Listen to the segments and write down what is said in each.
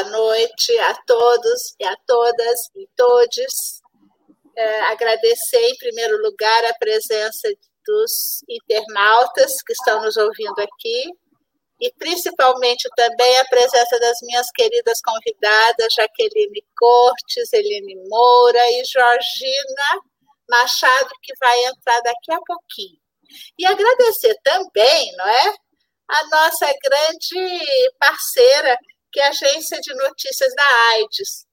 Boa noite a todos e a todas e todes. É, agradecer em primeiro lugar a presença dos internautas que estão nos ouvindo aqui e principalmente também a presença das minhas queridas convidadas, Jaqueline Cortes, Eline Moura e Georgina Machado, que vai entrar daqui a pouquinho. E agradecer também, não é? A nossa grande parceira, que é a Agência de Notícias da AIDS,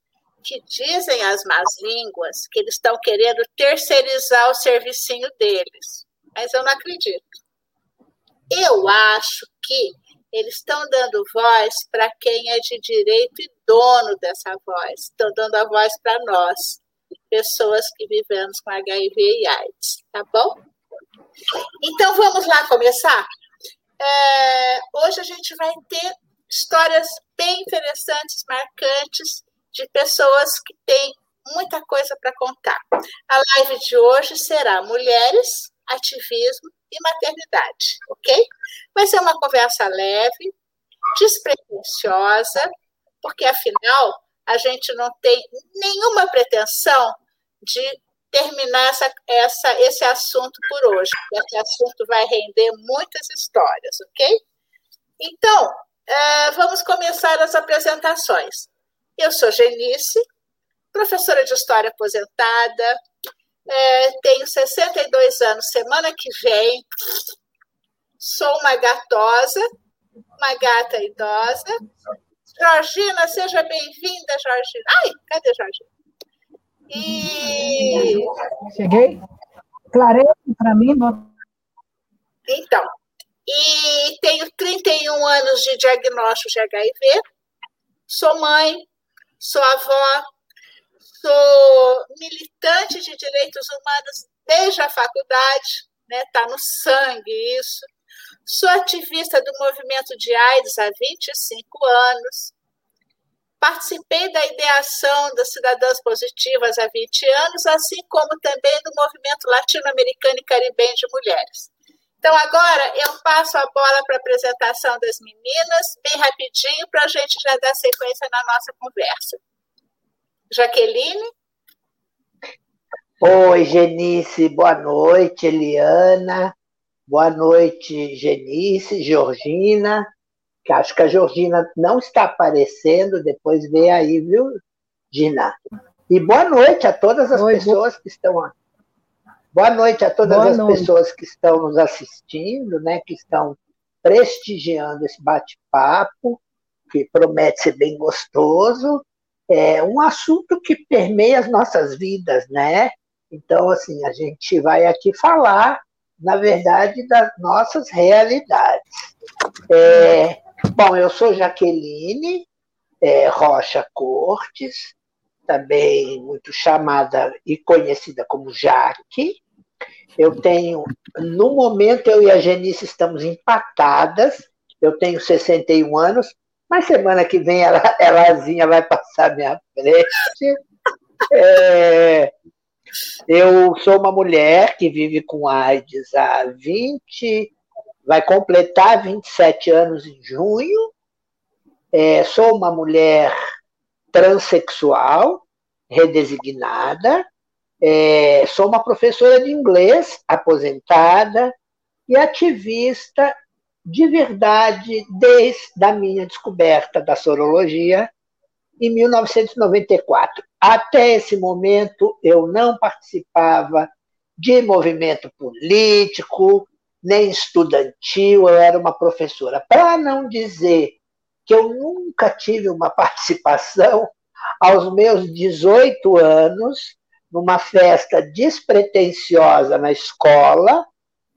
que dizem as más línguas que eles estão querendo terceirizar o servicinho deles. Mas eu não acredito. Eu acho que eles estão dando voz para quem é de direito e dono dessa voz. Estão dando a voz para nós, pessoas que vivemos com HIV e AIDS, tá bom? Então vamos lá começar? É, hoje a gente vai ter histórias bem interessantes, marcantes, de pessoas que têm muita coisa para contar. A live de hoje será Mulheres, Ativismo e Maternidade, ok? Vai ser uma conversa leve, despretensiosa, porque afinal a gente não tem nenhuma pretensão de terminar essa, essa, esse assunto por hoje. Esse assunto vai render muitas histórias, ok? Então, é, vamos começar as apresentações. Eu sou Genice, professora de História aposentada, é, tenho 62 anos semana que vem, sou uma gatosa, uma gata idosa. Georgina, seja bem-vinda, Georgina. Ai, cadê Georgina? E... Cheguei? Clareza para mim? Então, e tenho 31 anos de diagnóstico de HIV, sou mãe, sou avó, sou militante de direitos humanos desde a faculdade, né? Tá no sangue isso. Sou ativista do movimento de AIDS há 25 anos. Participei da ideação das Cidadãs Positivas há 20 anos, assim como também do movimento latino-americano e caribenho de mulheres. Então, agora eu passo a bola para a apresentação das meninas, bem rapidinho, para a gente já dar sequência na nossa conversa. Jaqueline? Oi, Genice, boa noite, Eliana. Boa noite, Genice, Georgina que acho que a Georgina não está aparecendo, depois vê aí, viu, Gina? E boa noite a todas as Oi, pessoas boa... que estão aqui. Boa noite a todas boa as noite. pessoas que estão nos assistindo, né, que estão prestigiando esse bate-papo, que promete ser bem gostoso. É um assunto que permeia as nossas vidas, né? Então, assim, a gente vai aqui falar, na verdade, das nossas realidades. É, Bom, eu sou Jaqueline é, Rocha Cortes, também muito chamada e conhecida como Jaque. Eu tenho, no momento, eu e a Genice estamos empatadas. Eu tenho 61 anos, mas semana que vem ela, elazinha vai passar minha frente. É, eu sou uma mulher que vive com AIDS há 20 vai completar 27 anos em junho. É, sou uma mulher transexual, redesignada. É, sou uma professora de inglês, aposentada e ativista de verdade desde a minha descoberta da sorologia em 1994. Até esse momento, eu não participava de movimento político, nem estudantil, eu era uma professora. Para não dizer que eu nunca tive uma participação, aos meus 18 anos, numa festa despretensiosa na escola,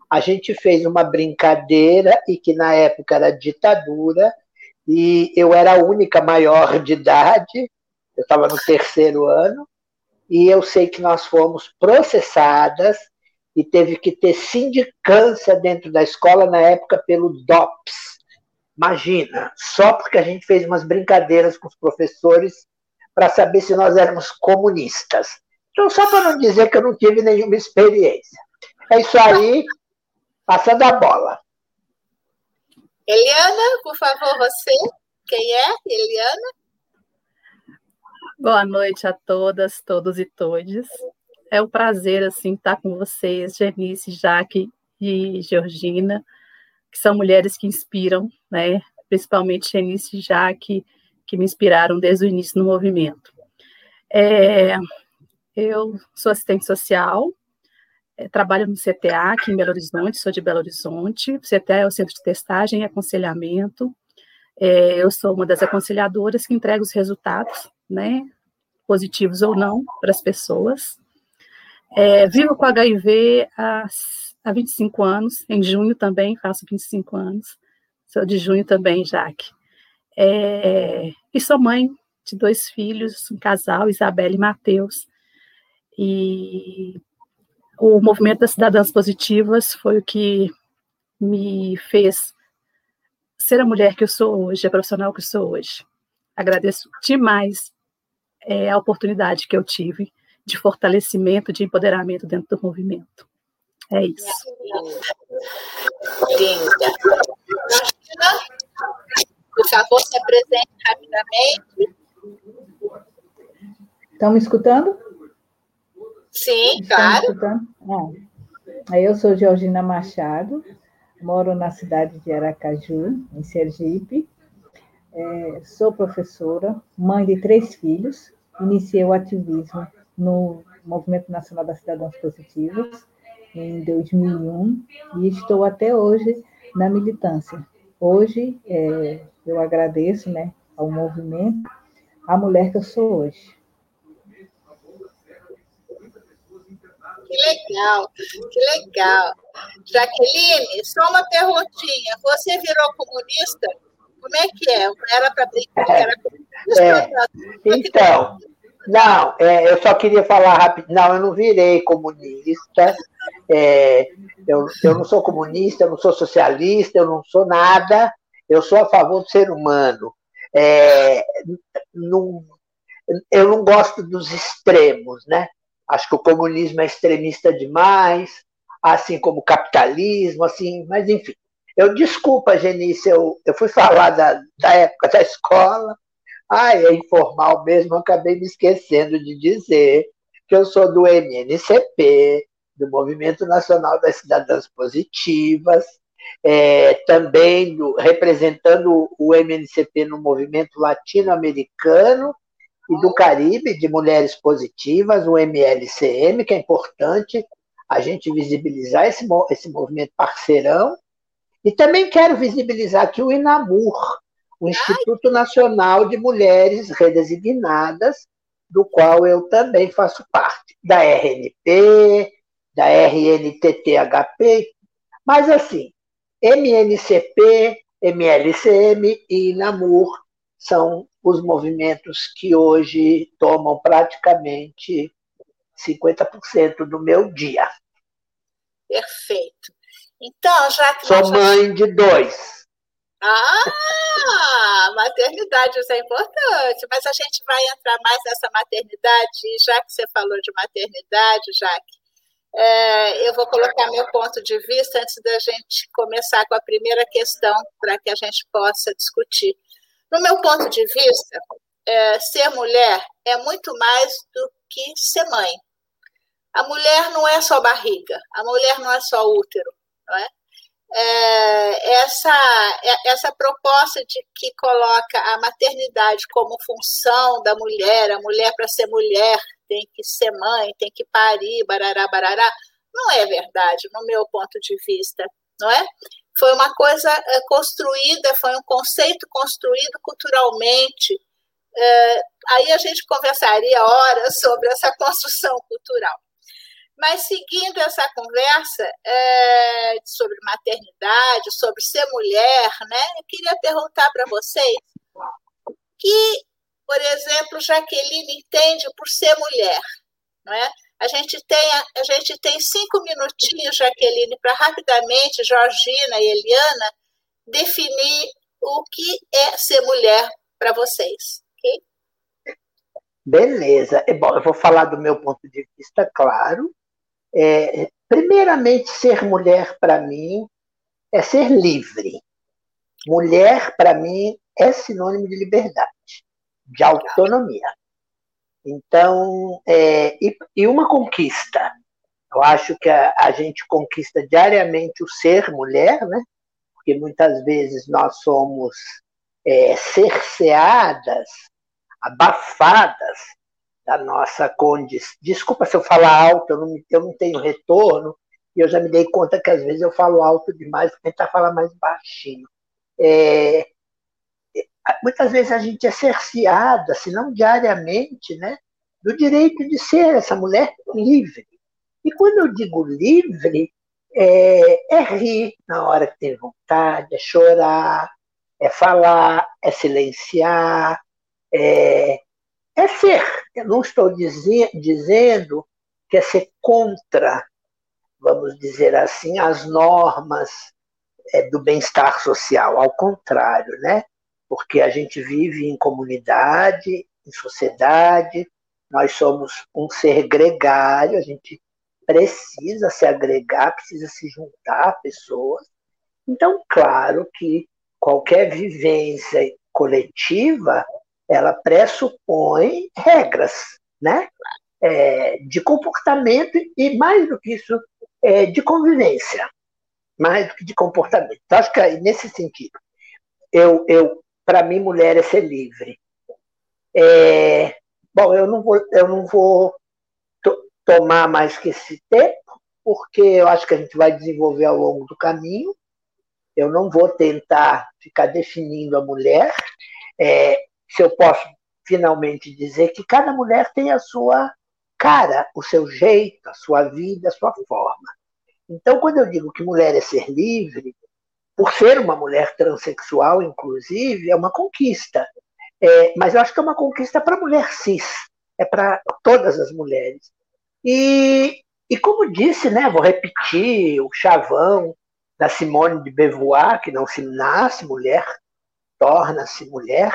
a gente fez uma brincadeira e que na época era ditadura, e eu era a única maior de idade, eu estava no terceiro ano, e eu sei que nós fomos processadas e teve que ter sindicância dentro da escola na época pelo DOPS. Imagina, só porque a gente fez umas brincadeiras com os professores para saber se nós éramos comunistas. Então, só para não dizer que eu não tive nenhuma experiência. É isso aí, passando a bola. Eliana, por favor, você quem é, Eliana? Boa noite a todas, todos e todes. É um prazer assim estar com vocês, Janice, Jaque e Georgina, que são mulheres que inspiram, né? Principalmente Janice e Jaque, que me inspiraram desde o início no movimento. É, eu sou assistente social, é, trabalho no CTA aqui em Belo Horizonte, sou de Belo Horizonte. O CTA é o Centro de Testagem e Aconselhamento. É, eu sou uma das aconselhadoras que entrega os resultados, né, positivos ou não, para as pessoas. É, vivo com HIV há, há 25 anos, em junho também faço 25 anos. Sou de junho também, Jaque. É, e sou mãe de dois filhos, um casal, Isabela e Matheus. E o movimento das cidadãs positivas foi o que me fez ser a mulher que eu sou hoje, a profissional que eu sou hoje. Agradeço demais é, a oportunidade que eu tive de fortalecimento, de empoderamento dentro do movimento. É isso. Linda. Por favor, se apresente rapidamente. Estão me escutando? Sim, Estão claro. Ah, eu sou Georgina Machado, moro na cidade de Aracaju, em Sergipe. É, sou professora, mãe de três filhos. Iniciei o ativismo no Movimento Nacional das Cidadãs Positivas em 2001 e estou até hoje na militância. Hoje é, eu agradeço né, ao movimento a mulher que eu sou hoje. Que legal, que legal. Jaqueline, só uma perguntinha. Você virou comunista? Como é que é? Era para brincar? Era... É, então, não, é, eu só queria falar rápido. Não, eu não virei comunista. É, eu, eu não sou comunista, eu não sou socialista, eu não sou nada. Eu sou a favor do ser humano. É, não, eu não gosto dos extremos, né? Acho que o comunismo é extremista demais, assim como o capitalismo, assim, mas enfim. Eu desculpa, Genice, eu, eu fui falar da, da época da escola. Ah, é informal mesmo, acabei me esquecendo de dizer que eu sou do MNCP, do Movimento Nacional das Cidadãs Positivas, é, também do, representando o MNCP no movimento latino-americano e do Caribe, de Mulheres Positivas, o MLCM, que é importante a gente visibilizar esse, esse movimento parceirão. E também quero visibilizar aqui o INAMUR, o Instituto Nacional de Mulheres Redesignadas, do qual eu também faço parte, da RNP, da RNTTHP, mas assim, MNCP, MLCM e INAMUR são os movimentos que hoje tomam praticamente 50% do meu dia. Perfeito. Então, já que. Sou mãe de dois. Ah, maternidade, isso é importante. Mas a gente vai entrar mais nessa maternidade, já que você falou de maternidade, Jaque, é, eu vou colocar meu ponto de vista antes da gente começar com a primeira questão, para que a gente possa discutir. No meu ponto de vista, é, ser mulher é muito mais do que ser mãe. A mulher não é só barriga, a mulher não é só útero, não é? É essa, é, essa proposta de que coloca a maternidade como função da mulher, a mulher para ser mulher tem que ser mãe, tem que parir, barará, barará, não é verdade, no meu ponto de vista, não é? foi uma coisa eh, construída, foi um conceito construído culturalmente. Eh, aí a gente conversaria horas sobre essa construção cultural. Mas seguindo essa conversa é, sobre maternidade, sobre ser mulher, né, eu queria perguntar para vocês que, por exemplo, Jaqueline entende por ser mulher, não é? A gente tem, a gente tem cinco minutinhos, Jaqueline, para rapidamente, Georgina e Eliana, definir o que é ser mulher para vocês. Beleza. Bom, eu vou falar do meu ponto de vista, claro. É, primeiramente, ser mulher para mim é ser livre. Mulher, para mim, é sinônimo de liberdade, de autonomia. Então, é, e, e, uma conquista. Eu acho que a, a, gente conquista diariamente o ser mulher, né? Porque muitas vezes nós somos é, cerceadas, abafadas da nossa condição. Desculpa se eu falar alto, eu não, eu não tenho retorno, e eu já me dei conta que às vezes eu falo alto demais, tentar falar mais baixinho. É, muitas vezes a gente é cerceada, se não diariamente, né, do direito de ser essa mulher livre. E quando eu digo livre, é, é rir na hora que tem vontade, é chorar, é falar, é silenciar, é, é ser. Eu não estou dizer, dizendo que é ser contra, vamos dizer assim, as normas é, do bem-estar social. Ao contrário, né? porque a gente vive em comunidade, em sociedade, nós somos um ser gregário, a gente precisa se agregar, precisa se juntar a pessoas. Então, claro que qualquer vivência coletiva, ela pressupõe regras, né? É, de comportamento e, mais do que isso, é, de convivência, mais do que de comportamento. Então, acho que nesse sentido, eu, eu para mim, mulher é ser livre. É, bom, eu não vou, eu não vou tomar mais que esse tempo, porque eu acho que a gente vai desenvolver ao longo do caminho. Eu não vou tentar ficar definindo a mulher. É, se eu posso finalmente dizer que cada mulher tem a sua cara, o seu jeito, a sua vida, a sua forma. Então, quando eu digo que mulher é ser livre, por ser uma mulher transexual, inclusive, é uma conquista. É, mas eu acho que é uma conquista para a mulher cis, é para todas as mulheres. E, e como disse, né, vou repetir o chavão da Simone de Beauvoir, que não se nasce mulher, torna-se mulher.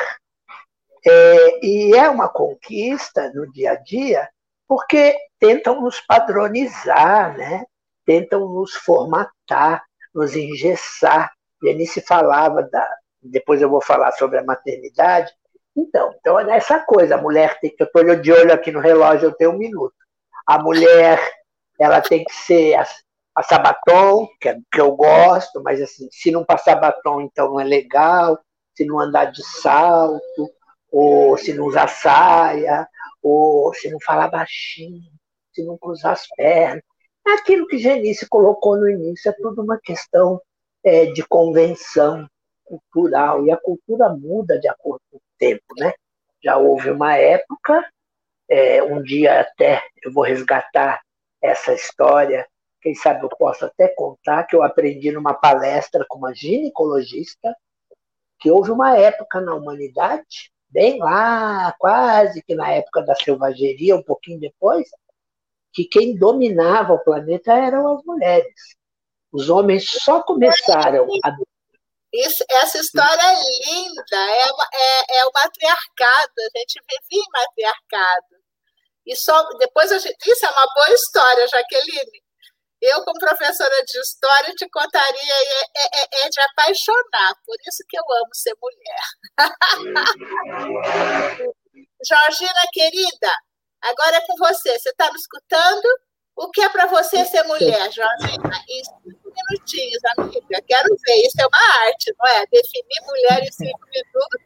É, e é uma conquista no dia a dia, porque tentam nos padronizar, né? tentam nos formatar, nos engessar se falava da. Depois eu vou falar sobre a maternidade. Então, então é nessa coisa, a mulher tem que. Eu estou de olho aqui no relógio, eu tenho um minuto. A mulher, ela tem que ser a, a que, é, que eu gosto, mas assim, se não passar batom, então não é legal. Se não andar de salto, ou se não usar saia, ou se não falar baixinho, se não cruzar as pernas. Aquilo que Genice colocou no início é tudo uma questão é, de convenção cultural, e a cultura muda de acordo com o tempo, né? Já houve uma época, é, um dia até eu vou resgatar essa história, quem sabe eu posso até contar, que eu aprendi numa palestra com uma ginecologista, que houve uma época na humanidade, bem lá, quase que na época da selvageria, um pouquinho depois, que quem dominava o planeta eram as mulheres. Os homens só começaram a. Isso, essa história é linda, é, é, é o matriarcado, a gente vive em matriarcado. E só depois a gente, isso é uma boa história, Jaqueline. Eu, como professora de história, te contaria, é, é, é, é de apaixonar, por isso que eu amo ser mulher. Georgina, querida, agora é com você. Você está me escutando? O que é para você ser mulher, Georgina? Em cinco minutinhos, amiga. Quero ver. Isso é uma arte, não é? Definir mulher em cinco minutos.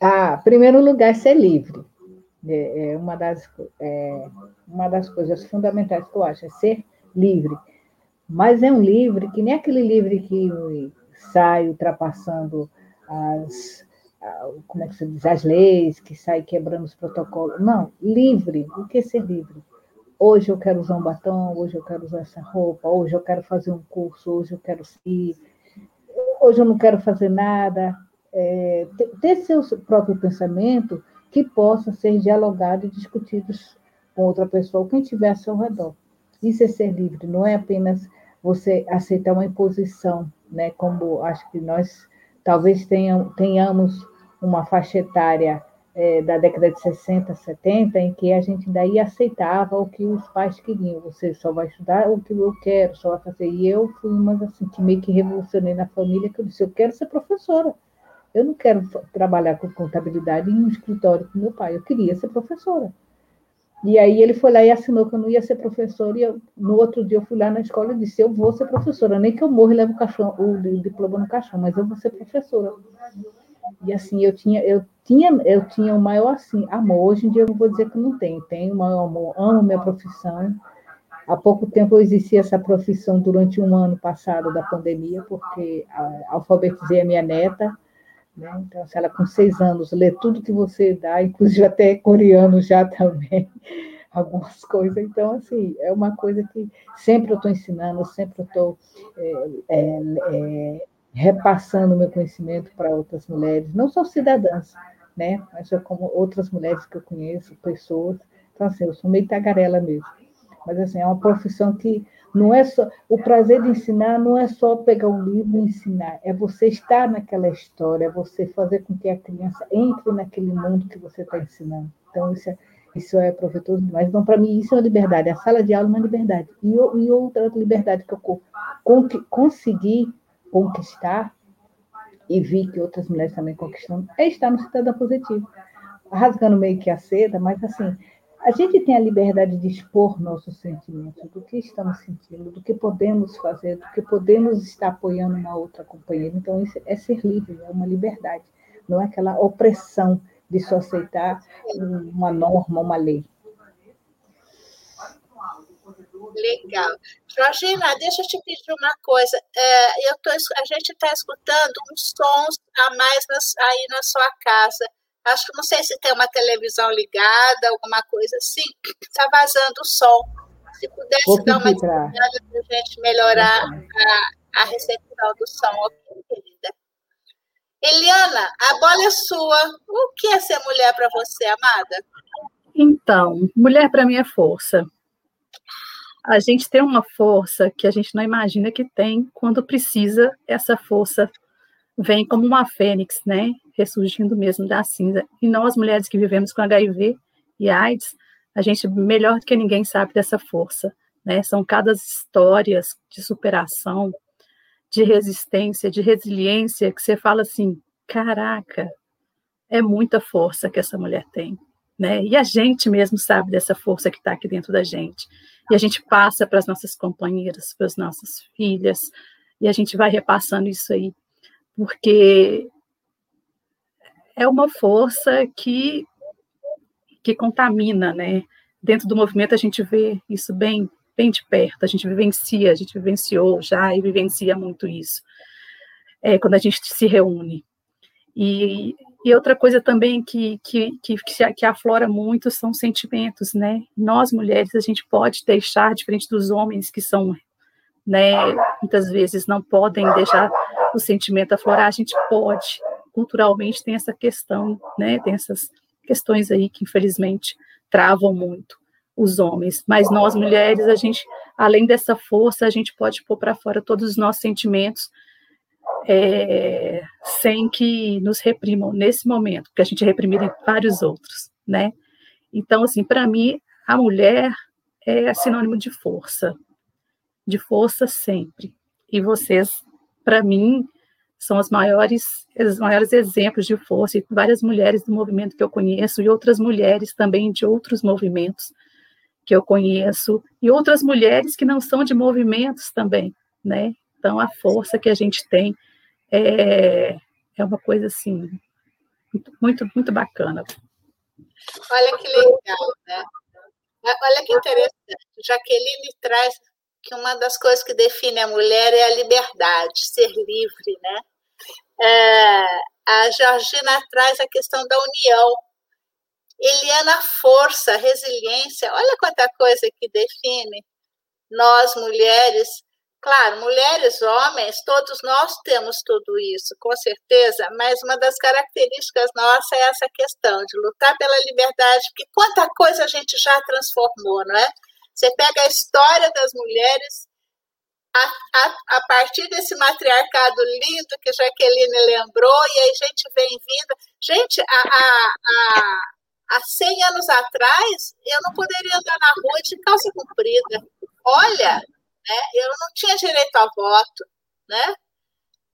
Ah, primeiro lugar, ser livre. É, é uma, das, é uma das coisas fundamentais que eu acho, é ser livre. Mas é um livre que nem aquele livre que sai ultrapassando as, como é que se diz, as leis, que sai quebrando os protocolos. Não, livre. O que é ser livre? Hoje eu quero usar um batom, hoje eu quero usar essa roupa, hoje eu quero fazer um curso, hoje eu quero ir, hoje eu não quero fazer nada. É, ter seu próprio pensamento que possa ser dialogado e discutido com outra pessoa, quem estiver ao seu redor. Isso é ser livre, não é apenas você aceitar uma imposição, né? Como acho que nós talvez tenham, tenhamos uma faixa etária é, da década de 60, 70, em que a gente daí aceitava o que os pais queriam. Você só vai estudar o que eu quero, só vai fazer. E eu fui uma assim, que meio que revolucionei na família, que eu disse, eu quero ser professora. Eu não quero trabalhar com contabilidade em um escritório com meu pai, eu queria ser professora. E aí ele foi lá e assinou que eu não ia ser professora, e eu, no outro dia eu fui lá na escola e disse, eu vou ser professora, nem que eu morra e leve o, caixão, o diploma no caixão, mas eu vou ser professora. E assim, eu tinha, eu tinha, eu tinha o maior assim, amor. Hoje em dia eu não vou dizer que não tenho, tenho o maior amor, amo minha profissão. Há pouco tempo eu exerci essa profissão durante um ano passado da pandemia, porque alfabetizei a minha neta, né? Então, se ela com seis anos lê tudo que você dá, inclusive até coreano já também, algumas coisas. Então, assim, é uma coisa que sempre eu estou ensinando, sempre eu estou é, é, é, repassando meu conhecimento para outras mulheres, não só cidadãs, né? Mas como outras mulheres que eu conheço, pessoas. Então, assim, eu sou meio tagarela mesmo. Mas, assim, é uma profissão que não é só. O prazer de ensinar não é só pegar um livro e ensinar, é você estar naquela história, é você fazer com que a criança entre naquele mundo que você está ensinando. Então, isso é, isso é proveitoso demais. Então, para mim, isso é uma liberdade. A sala de aula é uma liberdade. E, e outra liberdade que eu consegui conquistar e vi que outras mulheres também conquistando é estar no cidadão positivo. Rasgando meio que a seda, mas assim, a gente tem a liberdade de expor nossos sentimentos, do que estamos sentindo, do que podemos fazer, do que podemos estar apoiando uma outra companheira. Então, isso é ser livre, é uma liberdade, não é aquela opressão de só aceitar uma norma, uma lei. Legal. Georgina, deixa eu te pedir uma coisa. É, eu tô, a gente está escutando uns sons a mais nas, aí na sua casa. Acho que não sei se tem uma televisão ligada, alguma coisa assim. Está vazando o som. Se pudesse dar uma dica para a gente melhorar a, a recepção do som, ok, querida? Eliana, a bola é sua. O que é ser mulher para você, amada? Então, mulher para mim é força a gente tem uma força que a gente não imagina que tem quando precisa, essa força vem como uma fênix, né? Ressurgindo mesmo da cinza. E nós, mulheres que vivemos com HIV e AIDS, a gente melhor do que ninguém sabe dessa força, né? São cada histórias de superação, de resistência, de resiliência, que você fala assim: caraca, é muita força que essa mulher tem, né? E a gente mesmo sabe dessa força que está aqui dentro da gente. E a gente passa para as nossas companheiras, para as nossas filhas, e a gente vai repassando isso aí, porque é uma força que que contamina, né? Dentro do movimento a gente vê isso bem bem de perto, a gente vivencia, a gente vivenciou já e vivencia muito isso. É, quando a gente se reúne. E e outra coisa também que, que, que, que aflora muito são sentimentos, né? Nós, mulheres, a gente pode deixar, diferente dos homens que são, né, muitas vezes não podem deixar o sentimento aflorar, a gente pode. Culturalmente tem essa questão, né? Tem essas questões aí que, infelizmente, travam muito os homens. Mas nós, mulheres, a gente, além dessa força, a gente pode pôr para fora todos os nossos sentimentos, é, sem que nos reprimam nesse momento, porque a gente é reprimido em vários outros, né? Então, assim, para mim, a mulher é sinônimo de força, de força sempre. E vocês, para mim, são os maiores, os maiores exemplos de força, e várias mulheres do movimento que eu conheço, e outras mulheres também de outros movimentos que eu conheço, e outras mulheres que não são de movimentos também, né? Então, a força que a gente tem é, é uma coisa assim muito, muito bacana. Olha que legal, né? Olha que interessante. Jaqueline traz que uma das coisas que define a mulher é a liberdade, ser livre, né? É, a Georgina traz a questão da união. Eliana, força, resiliência. Olha quanta coisa que define nós, mulheres, Claro, mulheres, homens, todos nós temos tudo isso, com certeza, mas uma das características nossas é essa questão de lutar pela liberdade, porque quanta coisa a gente já transformou, não é? Você pega a história das mulheres a, a, a, partir desse matriarcado lindo que Jaqueline lembrou, e aí gente vem vindo. Gente, há, há, há 100 anos atrás, eu não poderia andar na rua de calça comprida. Olha, né, eu não tinha direito a voto, né?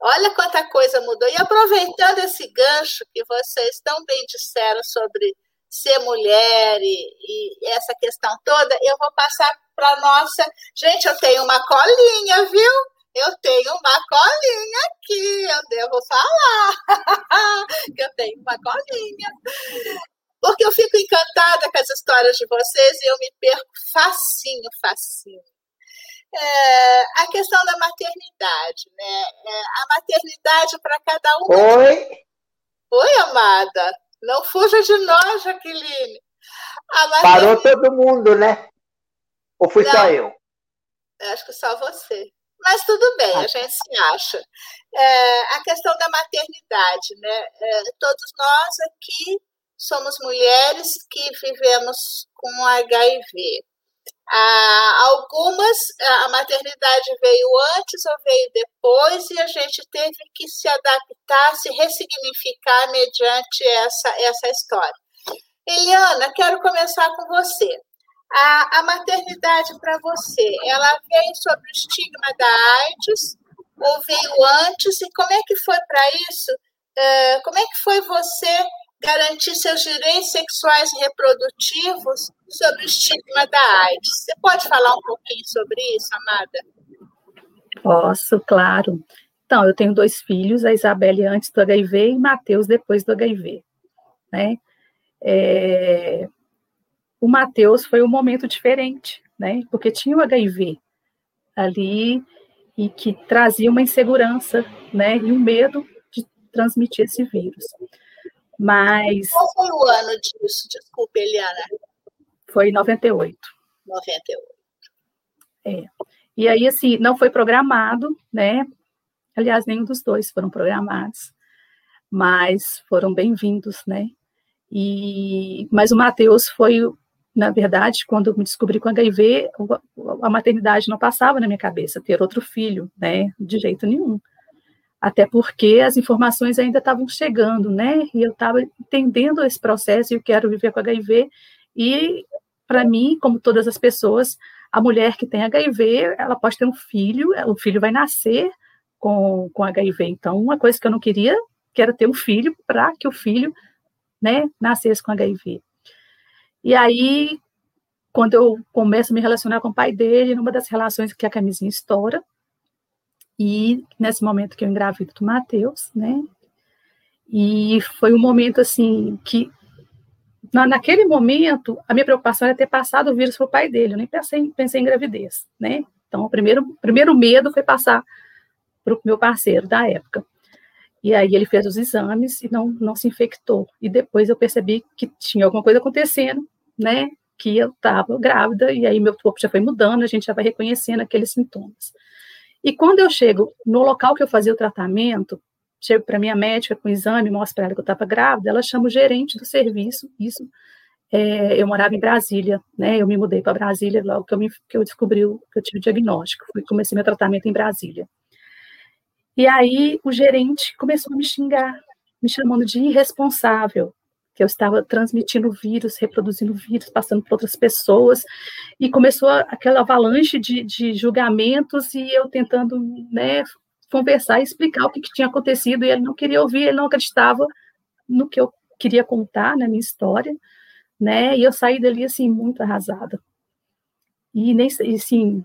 Olha quanta coisa mudou. E aproveitando esse gancho que vocês tão bem disseram sobre ser mulher e, e essa questão toda, eu vou passar para nossa. Gente, eu tenho uma colinha, viu? Eu tenho uma colinha aqui, eu devo falar que eu tenho uma colinha. Porque eu fico encantada com as histórias de vocês e eu me perco facinho, facinho. É, a questão da maternidade, né? É, a maternidade para cada um. Oi? Oi, amada. Não fuja de nós, Jaqueline. Maternidade... Parou todo mundo, né? Ou fui Não, só eu? Acho que só você. Mas tudo bem, ah. a gente se acha. É, a questão da maternidade, né? É, todos nós aqui somos mulheres que vivemos com HIV. Ah, algumas, a maternidade veio antes ou veio depois, e a gente teve que se adaptar, se ressignificar mediante essa, essa história. Eliana, quero começar com você. A, a maternidade para você, ela veio sobre o estigma da AIDS ou veio antes? E como é que foi para isso? Uh, como é que foi você garantir seus direitos sexuais e reprodutivos sobre o estigma da AIDS? Você pode falar um pouquinho sobre isso, Amada? Posso, claro. Então, eu tenho dois filhos, a Isabelle antes do HIV e Matheus depois do HIV, né? É, o Mateus foi um momento diferente, né? Porque tinha o HIV ali e que trazia uma insegurança, né? E um medo de transmitir esse vírus. Mas. Qual foi o ano disso? Desculpe, Eliana. Foi em 98. 98. É. E aí, assim, não foi programado, né? Aliás, nenhum dos dois foram programados, mas foram bem-vindos, né? E, mas o Mateus foi na verdade, quando eu me descobri com HIV, a maternidade não passava na minha cabeça, ter outro filho, né, de jeito nenhum. Até porque as informações ainda estavam chegando, né, e eu estava entendendo esse processo e eu quero viver com HIV, e para mim, como todas as pessoas, a mulher que tem HIV, ela pode ter um filho, o filho vai nascer com, com HIV. Então, uma coisa que eu não queria, que era ter um filho para que o filho, né, nascesse com HIV. E aí, quando eu começo a me relacionar com o pai dele, numa das relações que a camisinha estoura, e nesse momento que eu engravido do Matheus, né? E foi um momento assim que na, naquele momento a minha preocupação era ter passado o vírus para o pai dele, eu nem pensei, pensei em gravidez, né? Então, o primeiro, primeiro medo foi passar para o meu parceiro da época. E aí ele fez os exames e não, não se infectou. E depois eu percebi que tinha alguma coisa acontecendo, né? Que eu estava grávida, e aí meu corpo já foi mudando, a gente já vai reconhecendo aqueles sintomas. E quando eu chego no local que eu fazia o tratamento, chego para minha médica com exame, mostro para ela que eu estava grávida, ela chama o gerente do serviço, isso. É, eu morava em Brasília, né? Eu me mudei para Brasília logo que eu, me, que eu descobri que eu tive o diagnóstico. Fui, comecei meu tratamento em Brasília. E aí o gerente começou a me xingar, me chamando de irresponsável, que eu estava transmitindo vírus, reproduzindo vírus, passando para outras pessoas, e começou aquela avalanche de, de julgamentos e eu tentando né, conversar e explicar o que, que, tinha acontecido, e ele não queria ouvir, ele não acreditava no que eu queria contar, na minha história, né, e eu saí dali, assim, muito arrasada. E, nem, assim,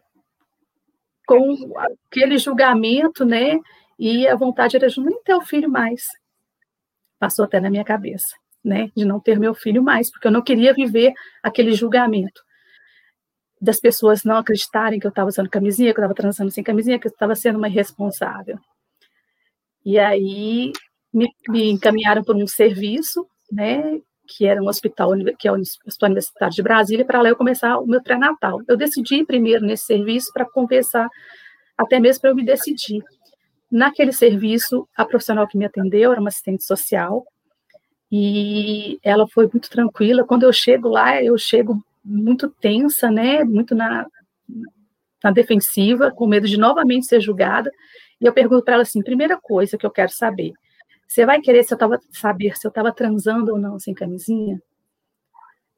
com aquele julgamento, né, e a vontade era de nem ter o filho mais. Passou até na minha cabeça, né? De não ter meu filho mais, porque eu não queria viver aquele julgamento das pessoas não acreditarem que eu estava usando camisinha, que eu estava transando sem camisinha, que eu estava sendo uma irresponsável. E aí me, me encaminharam para um serviço, né? Que era um hospital, que é o Hospital Universitário de Brasília, para lá eu começar o meu pré-natal. Eu decidi ir primeiro nesse serviço para conversar, até mesmo para eu me decidir. Naquele serviço, a profissional que me atendeu era uma assistente social e ela foi muito tranquila. Quando eu chego lá, eu chego muito tensa, né? Muito na, na defensiva, com medo de novamente ser julgada. E eu pergunto para ela assim: primeira coisa que eu quero saber, você vai querer se eu tava, saber se eu estava transando ou não sem camisinha?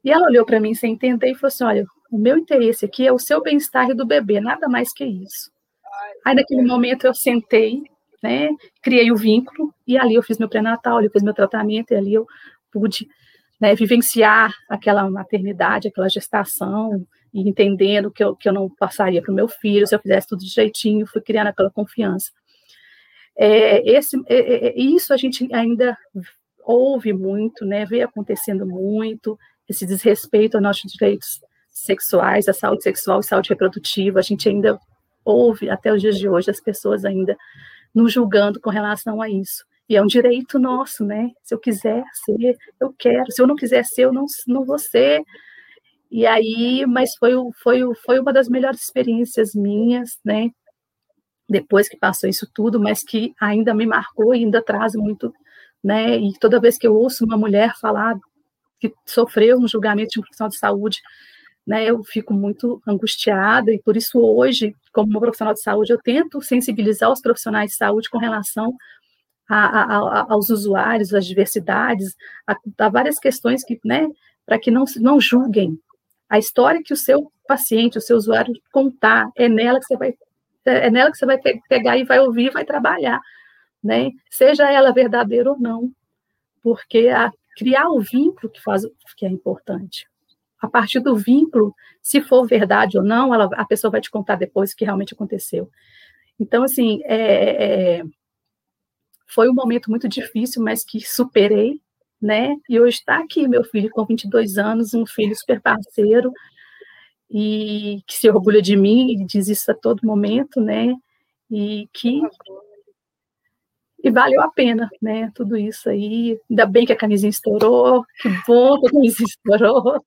E ela olhou para mim sem entender e falou assim: olha, o meu interesse aqui é o seu bem-estar e do bebê, nada mais que isso. Aí, naquele momento, eu sentei, né, criei o vínculo, e ali eu fiz meu pré-natal, eu fiz meu tratamento, e ali eu pude né, vivenciar aquela maternidade, aquela gestação, e entendendo que eu, que eu não passaria para o meu filho se eu fizesse tudo direitinho, fui criando aquela confiança. É, esse, é, é, isso a gente ainda ouve muito, né, vê acontecendo muito, esse desrespeito aos nossos direitos sexuais, a saúde sexual e saúde reprodutiva, a gente ainda ouve até os dias de hoje as pessoas ainda nos julgando com relação a isso. E é um direito nosso, né? Se eu quiser ser, eu quero. Se eu não quiser ser, eu não, não vou ser. E aí, mas foi, foi, foi uma das melhores experiências minhas, né? Depois que passou isso tudo, mas que ainda me marcou e ainda traz muito, né? E toda vez que eu ouço uma mulher falar que sofreu um julgamento de um profissional de saúde, né, eu fico muito angustiada e por isso hoje, como uma profissional de saúde, eu tento sensibilizar os profissionais de saúde com relação a, a, a, aos usuários, às diversidades, a, várias questões que, né, para que não, não julguem. A história que o seu paciente, o seu usuário contar, é nela que você vai é nela que você vai pegar e vai ouvir, vai trabalhar, né? Seja ela verdadeira ou não, porque criar o vínculo que faz que é importante a partir do vínculo, se for verdade ou não, ela, a pessoa vai te contar depois o que realmente aconteceu. Então, assim, é, é, foi um momento muito difícil, mas que superei, né? E hoje está aqui meu filho com 22 anos, um filho super parceiro, e que se orgulha de mim e diz isso a todo momento, né? E que e valeu a pena, né? Tudo isso aí. Ainda bem que a camisinha estourou, que bom que a camisinha estourou.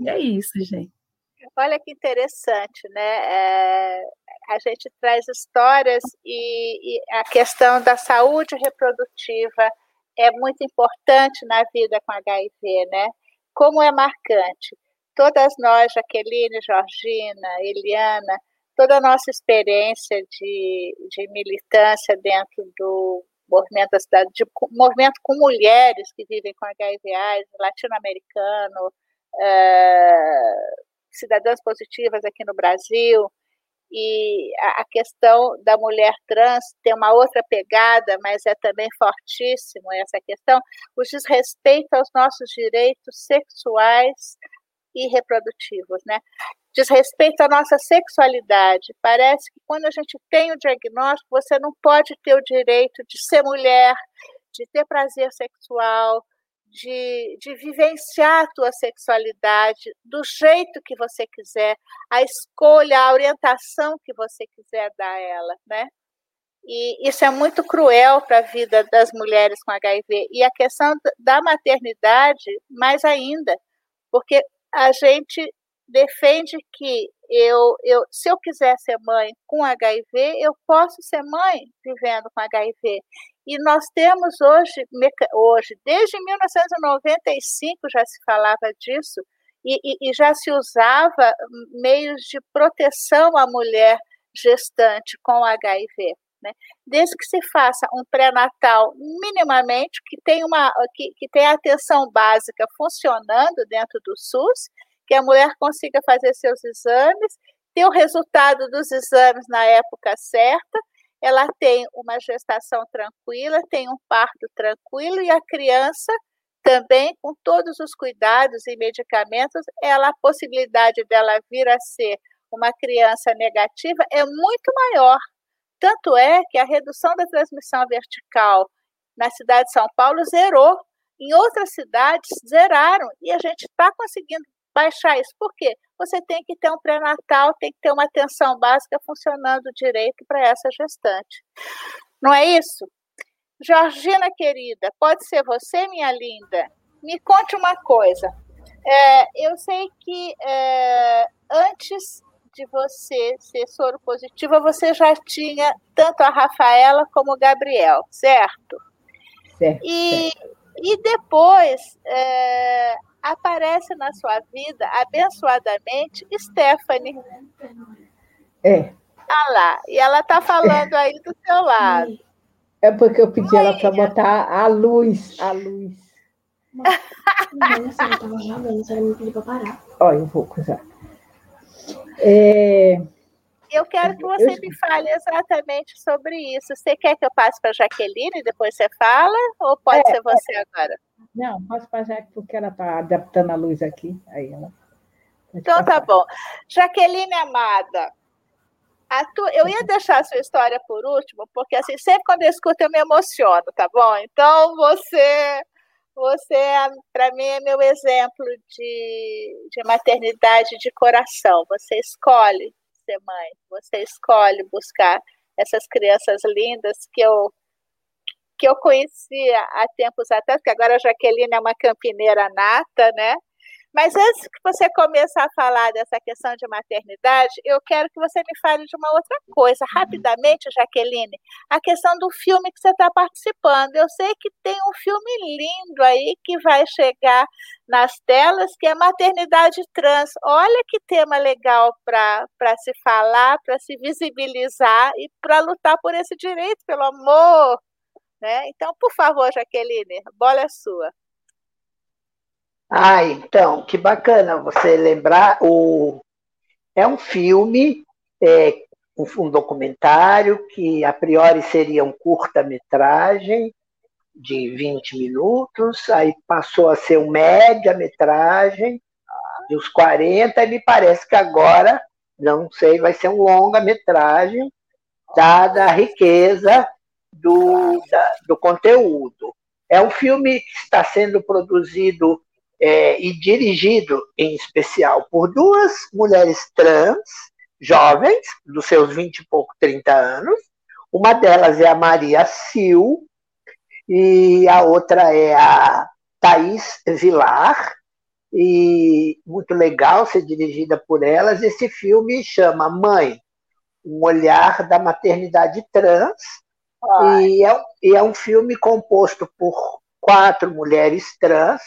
E é isso, gente. Olha que interessante, né? É, a gente traz histórias e, e a questão da saúde reprodutiva é muito importante na vida com HIV, né? Como é marcante. Todas nós, Jaqueline, Georgina, Eliana, toda a nossa experiência de, de militância dentro do movimento da cidade, de movimento com mulheres que vivem com HIV/AIDS, latino-americano, é, cidadãs positivas aqui no Brasil, e a, a questão da mulher trans tem uma outra pegada, mas é também fortíssimo essa questão, o desrespeito aos nossos direitos sexuais e reprodutivos, né? diz respeito à nossa sexualidade. Parece que quando a gente tem o diagnóstico, você não pode ter o direito de ser mulher, de ter prazer sexual, de, de vivenciar a tua sexualidade do jeito que você quiser, a escolha, a orientação que você quiser dar a ela, né? E isso é muito cruel para a vida das mulheres com HIV. E a questão da maternidade, mais ainda, porque a gente defende que eu, eu, se eu quiser ser mãe com HIV, eu posso ser mãe vivendo com HIV. E nós temos hoje, hoje desde 1995 já se falava disso, e, e, e já se usava meios de proteção à mulher gestante com HIV. Né? Desde que se faça um pré-natal minimamente, que tenha, uma, que, que tenha atenção básica funcionando dentro do SUS, que a mulher consiga fazer seus exames, ter o resultado dos exames na época certa, ela tem uma gestação tranquila, tem um parto tranquilo e a criança também com todos os cuidados e medicamentos, ela a possibilidade dela vir a ser uma criança negativa é muito maior. Tanto é que a redução da transmissão vertical na cidade de São Paulo zerou. Em outras cidades zeraram e a gente está conseguindo baixar isso. Por quê? Você tem que ter um pré-natal, tem que ter uma atenção básica funcionando direito para essa gestante. Não é isso? Georgina, querida, pode ser você, minha linda? Me conte uma coisa. É, eu sei que é, antes de você ser soro positiva, você já tinha tanto a Rafaela como o Gabriel, certo? Certo. E, certo. e depois, é, aparece na sua vida, abençoadamente, Stephanie. É. Ah lá, e ela está falando aí do seu lado. É porque eu pedi Oi. ela para botar a luz, a luz. Não, não, você estava jogando, você me pediu para parar. Olha, eu vou usar. É... Eu quero que você me fale exatamente sobre isso. Você quer que eu passe para a Jaqueline e depois você fala? Ou pode é, ser você é... agora? Não, passe para a Jaque porque ela está adaptando a luz aqui. Aí ela... Então tá bom. Jaqueline Amada, tu... eu ia deixar a sua história por último, porque assim, sempre quando eu escuto eu me emociono, tá bom? Então você você, para mim, é meu exemplo de, de maternidade de coração. Você escolhe ser mãe, você escolhe buscar essas crianças lindas que eu que eu conhecia há tempos atrás, que agora a Jaqueline é uma campineira nata, né? Mas antes que você comece a falar dessa questão de maternidade, eu quero que você me fale de uma outra coisa, rapidamente, Jaqueline, a questão do filme que você está participando. Eu sei que tem um filme lindo aí que vai chegar nas telas, que é Maternidade Trans. Olha que tema legal para se falar, para se visibilizar e para lutar por esse direito, pelo amor. Né? Então, por favor, Jaqueline, a bola é sua. Ah, então, que bacana você lembrar. O... É um filme, é, um documentário que a priori seria um curta-metragem de 20 minutos, aí passou a ser um média-metragem de uns 40, e me parece que agora, não sei, vai ser um longa-metragem, dada a riqueza do, da, do conteúdo. É um filme que está sendo produzido é, e dirigido em especial por duas mulheres trans, jovens, dos seus 20 e pouco, 30 anos. Uma delas é a Maria Sil e a outra é a Thaís Vilar. E muito legal ser dirigida por elas. Esse filme chama Mãe, um olhar da maternidade trans. E é, e é um filme composto por quatro mulheres trans,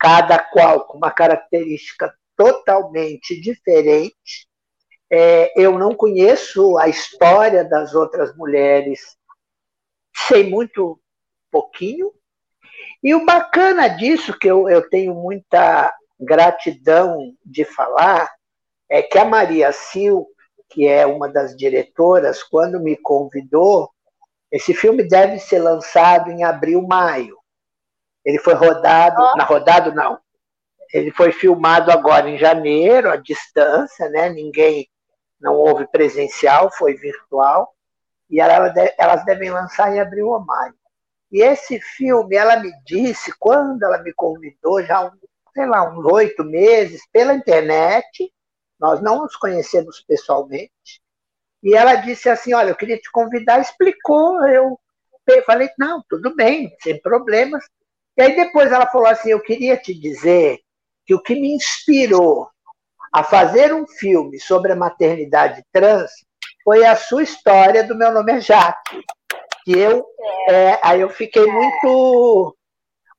cada qual com uma característica totalmente diferente. É, eu não conheço a história das outras mulheres, sei muito pouquinho. E o bacana disso, que eu, eu tenho muita gratidão de falar, é que a Maria Sil, que é uma das diretoras, quando me convidou, esse filme deve ser lançado em abril, maio. Ele foi rodado, oh. na rodado não. Ele foi filmado agora em janeiro, à distância, né? Ninguém, não houve presencial, foi virtual. E ela, elas devem lançar em abril ou maio. E esse filme, ela me disse, quando ela me convidou, já, sei lá, uns oito meses, pela internet, nós não nos conhecemos pessoalmente, e ela disse assim: Olha, eu queria te convidar, explicou. Eu falei: Não, tudo bem, sem problemas. E aí depois ela falou assim: Eu queria te dizer que o que me inspirou a fazer um filme sobre a maternidade trans foi a sua história do meu nome é Jaque. Que eu, é, aí eu fiquei muito,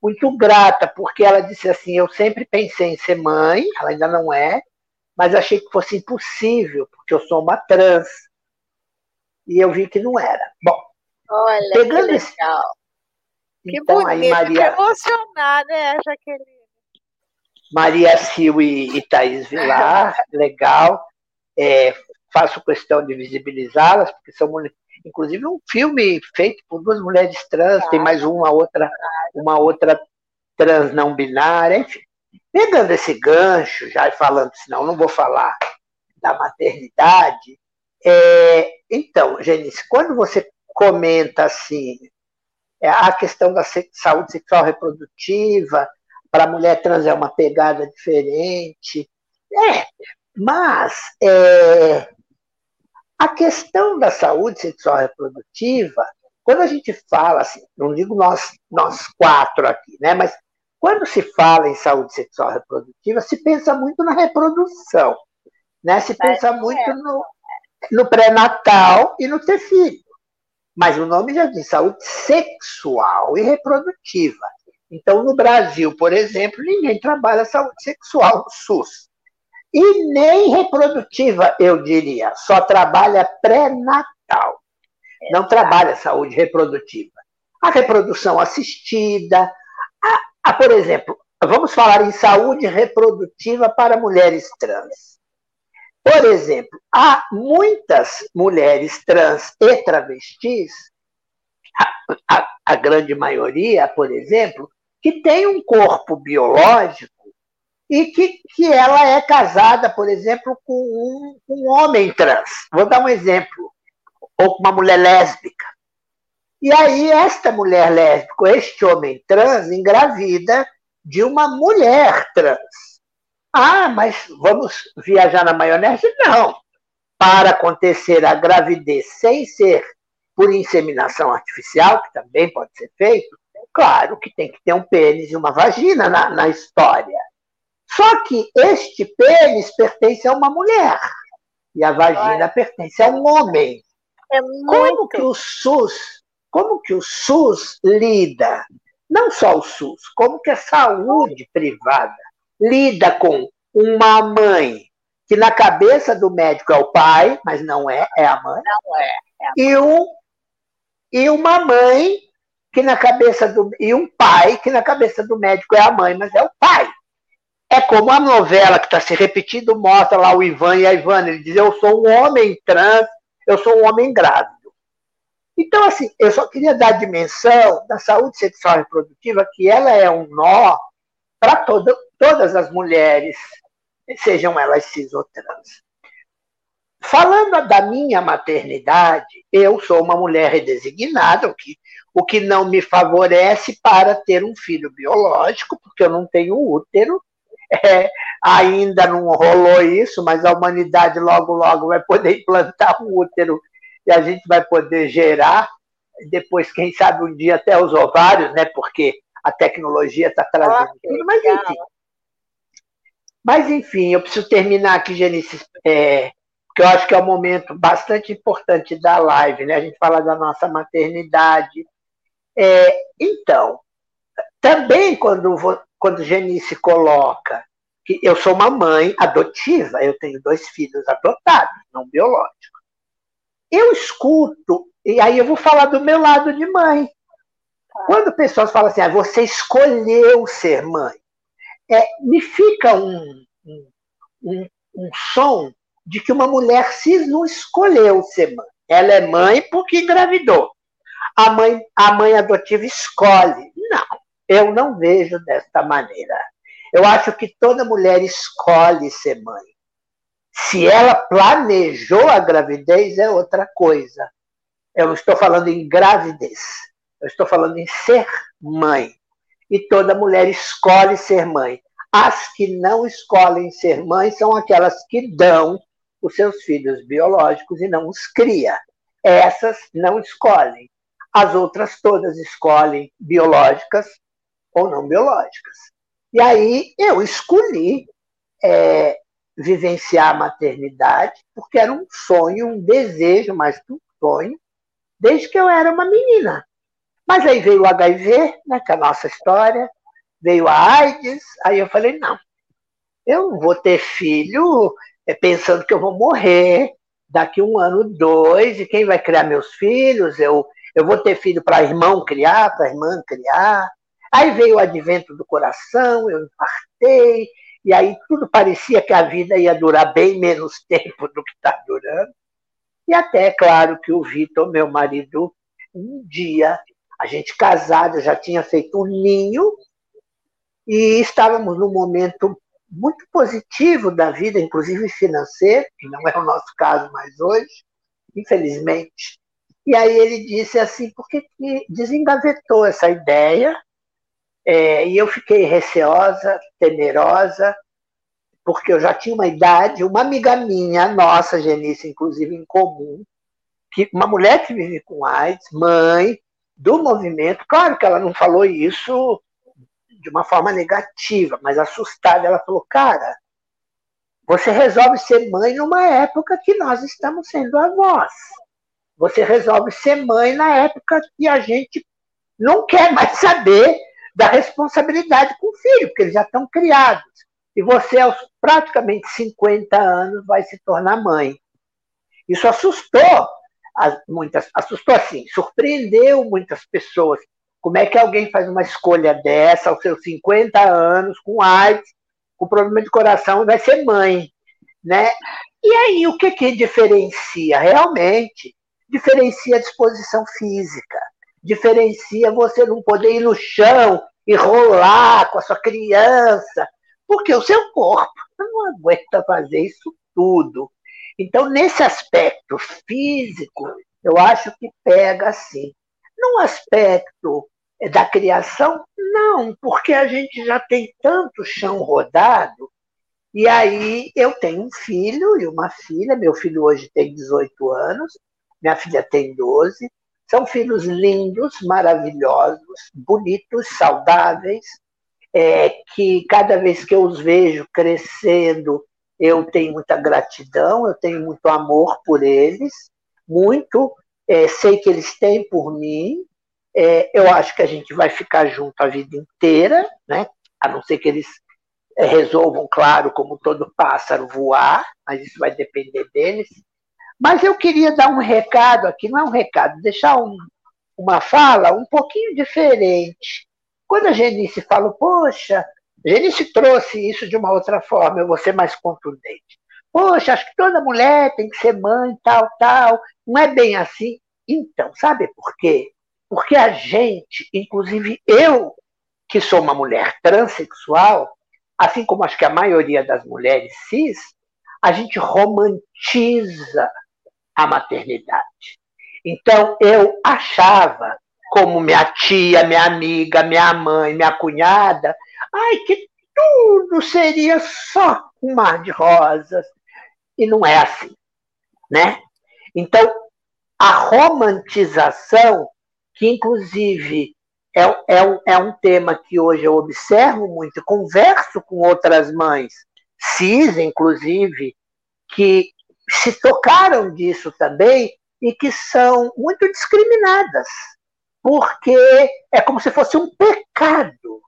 muito grata, porque ela disse assim: Eu sempre pensei em ser mãe, ela ainda não é, mas achei que fosse impossível, porque eu sou uma trans. E eu vi que não era. Bom, Olha, pegando legal. Que então, bonito, aí Maria... que emocionar, né, Jaqueline? Maria Sil e, e Thaís Vilar, legal. É, faço questão de visibilizá-las, porque são inclusive um filme feito por duas mulheres trans, tem mais uma outra, uma outra trans não binária, enfim. Pegando esse gancho, já falando, senão não vou falar da maternidade. É, então, Genice, quando você comenta assim, a questão da saúde sexual reprodutiva, para a mulher trans é uma pegada diferente. É, mas é, a questão da saúde sexual reprodutiva, quando a gente fala, assim, não digo nós, nós quatro aqui, né, mas quando se fala em saúde sexual reprodutiva, se pensa muito na reprodução, né? Se pensa muito no, no pré-natal e no ter filho. Mas o nome já diz saúde sexual e reprodutiva. Então, no Brasil, por exemplo, ninguém trabalha saúde sexual no SUS. e nem reprodutiva, eu diria. Só trabalha pré-natal. Não trabalha saúde reprodutiva. A reprodução assistida, a, a, por exemplo, vamos falar em saúde reprodutiva para mulheres trans. Por exemplo, há muitas mulheres trans e travestis, a, a, a grande maioria, por exemplo, que tem um corpo biológico e que, que ela é casada, por exemplo, com um, um homem trans. Vou dar um exemplo. Ou com uma mulher lésbica. E aí, esta mulher lésbica, este homem trans, engravida de uma mulher trans. Ah, mas vamos viajar na maionese? Não. Para acontecer a gravidez sem ser por inseminação artificial, que também pode ser feito, claro que tem que ter um pênis e uma vagina na, na história. Só que este pênis pertence a uma mulher e a vagina pertence a um homem. É muito... Como que o SUS, como que o SUS lida? Não só o SUS, como que a saúde privada lida com uma mãe que na cabeça do médico é o pai, mas não é, é a mãe. Não é. é mãe. E, um, e uma mãe que na cabeça do e um pai que na cabeça do médico é a mãe, mas é o pai. É como a novela que está se repetindo, mostra lá o Ivan e a Ivana, ele diz, eu sou um homem trans, eu sou um homem grávido. Então, assim, eu só queria dar a dimensão da saúde sexual e reprodutiva, que ela é um nó para todas as mulheres, sejam elas cis ou trans. Falando da minha maternidade, eu sou uma mulher redesignada, o que, o que não me favorece para ter um filho biológico, porque eu não tenho útero, é, ainda não rolou isso, mas a humanidade logo, logo vai poder implantar um útero e a gente vai poder gerar, depois, quem sabe, um dia até os ovários, né? Porque a tecnologia está trazendo tudo, mas enfim. Mas, enfim, eu preciso terminar aqui, Genice, é, porque eu acho que é um momento bastante importante da live, né? A gente fala da nossa maternidade. É, então, também quando quando Genice coloca que eu sou uma mãe adotiva, eu tenho dois filhos adotados, não biológicos. Eu escuto, e aí eu vou falar do meu lado de mãe. Quando pessoas falam assim, ah, você escolheu ser mãe, é, me fica um, um, um, som de que uma mulher cis não escolheu ser mãe. Ela é mãe porque engravidou. A mãe, a mãe adotiva escolhe. Não. Eu não vejo desta maneira. Eu acho que toda mulher escolhe ser mãe. Se ela planejou a gravidez, é outra coisa. Eu não estou falando em gravidez, eu estou falando em ser mãe. E toda mulher escolhe ser mãe. As que não escolhem ser mãe são aquelas que dão os seus filhos biológicos e não os cria. Essas não escolhem. As outras todas escolhem biológicas ou não biológicas. E aí eu escolhi é, vivenciar a maternidade, porque era um sonho, um desejo, mais que um sonho, desde que eu era uma menina. Mas aí veio o HIV, né, que é a nossa história, veio a AIDS, aí eu falei, não, eu vou ter filho é, pensando que eu vou morrer daqui um ano, dois, e quem vai criar meus filhos? Eu, eu vou ter filho para irmão criar, para irmã criar. Aí veio o advento do coração, eu infartei, e aí tudo parecia que a vida ia durar bem menos tempo do que está durando. E até, claro, que o Vitor, meu marido, um dia, a gente casada, já tinha feito um ninho, e estávamos num momento muito positivo da vida, inclusive financeiro, que não é o nosso caso mais hoje, infelizmente. E aí ele disse assim, por que desengavetou essa ideia é, e eu fiquei receosa, temerosa, porque eu já tinha uma idade, uma amiga minha, nossa, Genice, inclusive em comum, que uma mulher que vive com AIDS, mãe do movimento, claro que ela não falou isso de uma forma negativa, mas assustada, ela falou, cara, você resolve ser mãe numa época que nós estamos sendo avós. Você resolve ser mãe na época que a gente não quer mais saber da responsabilidade com o filho, porque eles já estão criados. e você, aos praticamente 50 anos, vai se tornar mãe. Isso assustou muitas, assustou assim, surpreendeu muitas pessoas. Como é que alguém faz uma escolha dessa aos seus 50 anos, com AIDS, com problema de coração, e vai ser mãe, né? E aí, o que que diferencia? Realmente, diferencia a disposição física, diferencia você não poder ir no chão e rolar com a sua criança, porque o seu corpo não aguenta fazer isso tudo. Então, nesse aspecto físico, eu acho que pega assim. No aspecto eh, da criação, não, porque a gente já tem tanto chão rodado, e aí eu tenho um filho e uma filha, meu filho hoje tem 18 anos, minha filha tem 12, são filhos lindos, maravilhosos, bonitos, saudáveis, é, que cada vez que eu os vejo crescendo, eu tenho muita gratidão, eu tenho muito amor por eles, muito, é, sei que eles têm por mim, é, eu acho que a gente vai ficar junto a vida inteira, né? a não ser que eles é, resolvam, claro, como todo pássaro, voar, mas isso vai depender deles. Mas eu queria dar um recado aqui, não é um recado, deixar um, uma fala um pouquinho diferente. Quando a Genice fala, poxa, Genice trouxe isso de uma outra forma, eu vou ser mais contundente. Poxa, acho que toda mulher tem que ser mãe, tal, tal. Não é bem assim. Então, sabe por quê? Porque a gente, inclusive eu, que sou uma mulher transexual, assim como acho que a maioria das mulheres cis, a gente romantiza a maternidade. Então, eu achava, como minha tia, minha amiga, minha mãe, minha cunhada, ai, que tudo seria só um mar de rosas. E não é assim, né? Então, a romantização, que inclusive é, é, um, é um tema que hoje eu observo muito, converso com outras mães, cis, inclusive, que se tocaram disso também e que são muito discriminadas, porque é como se fosse um pecado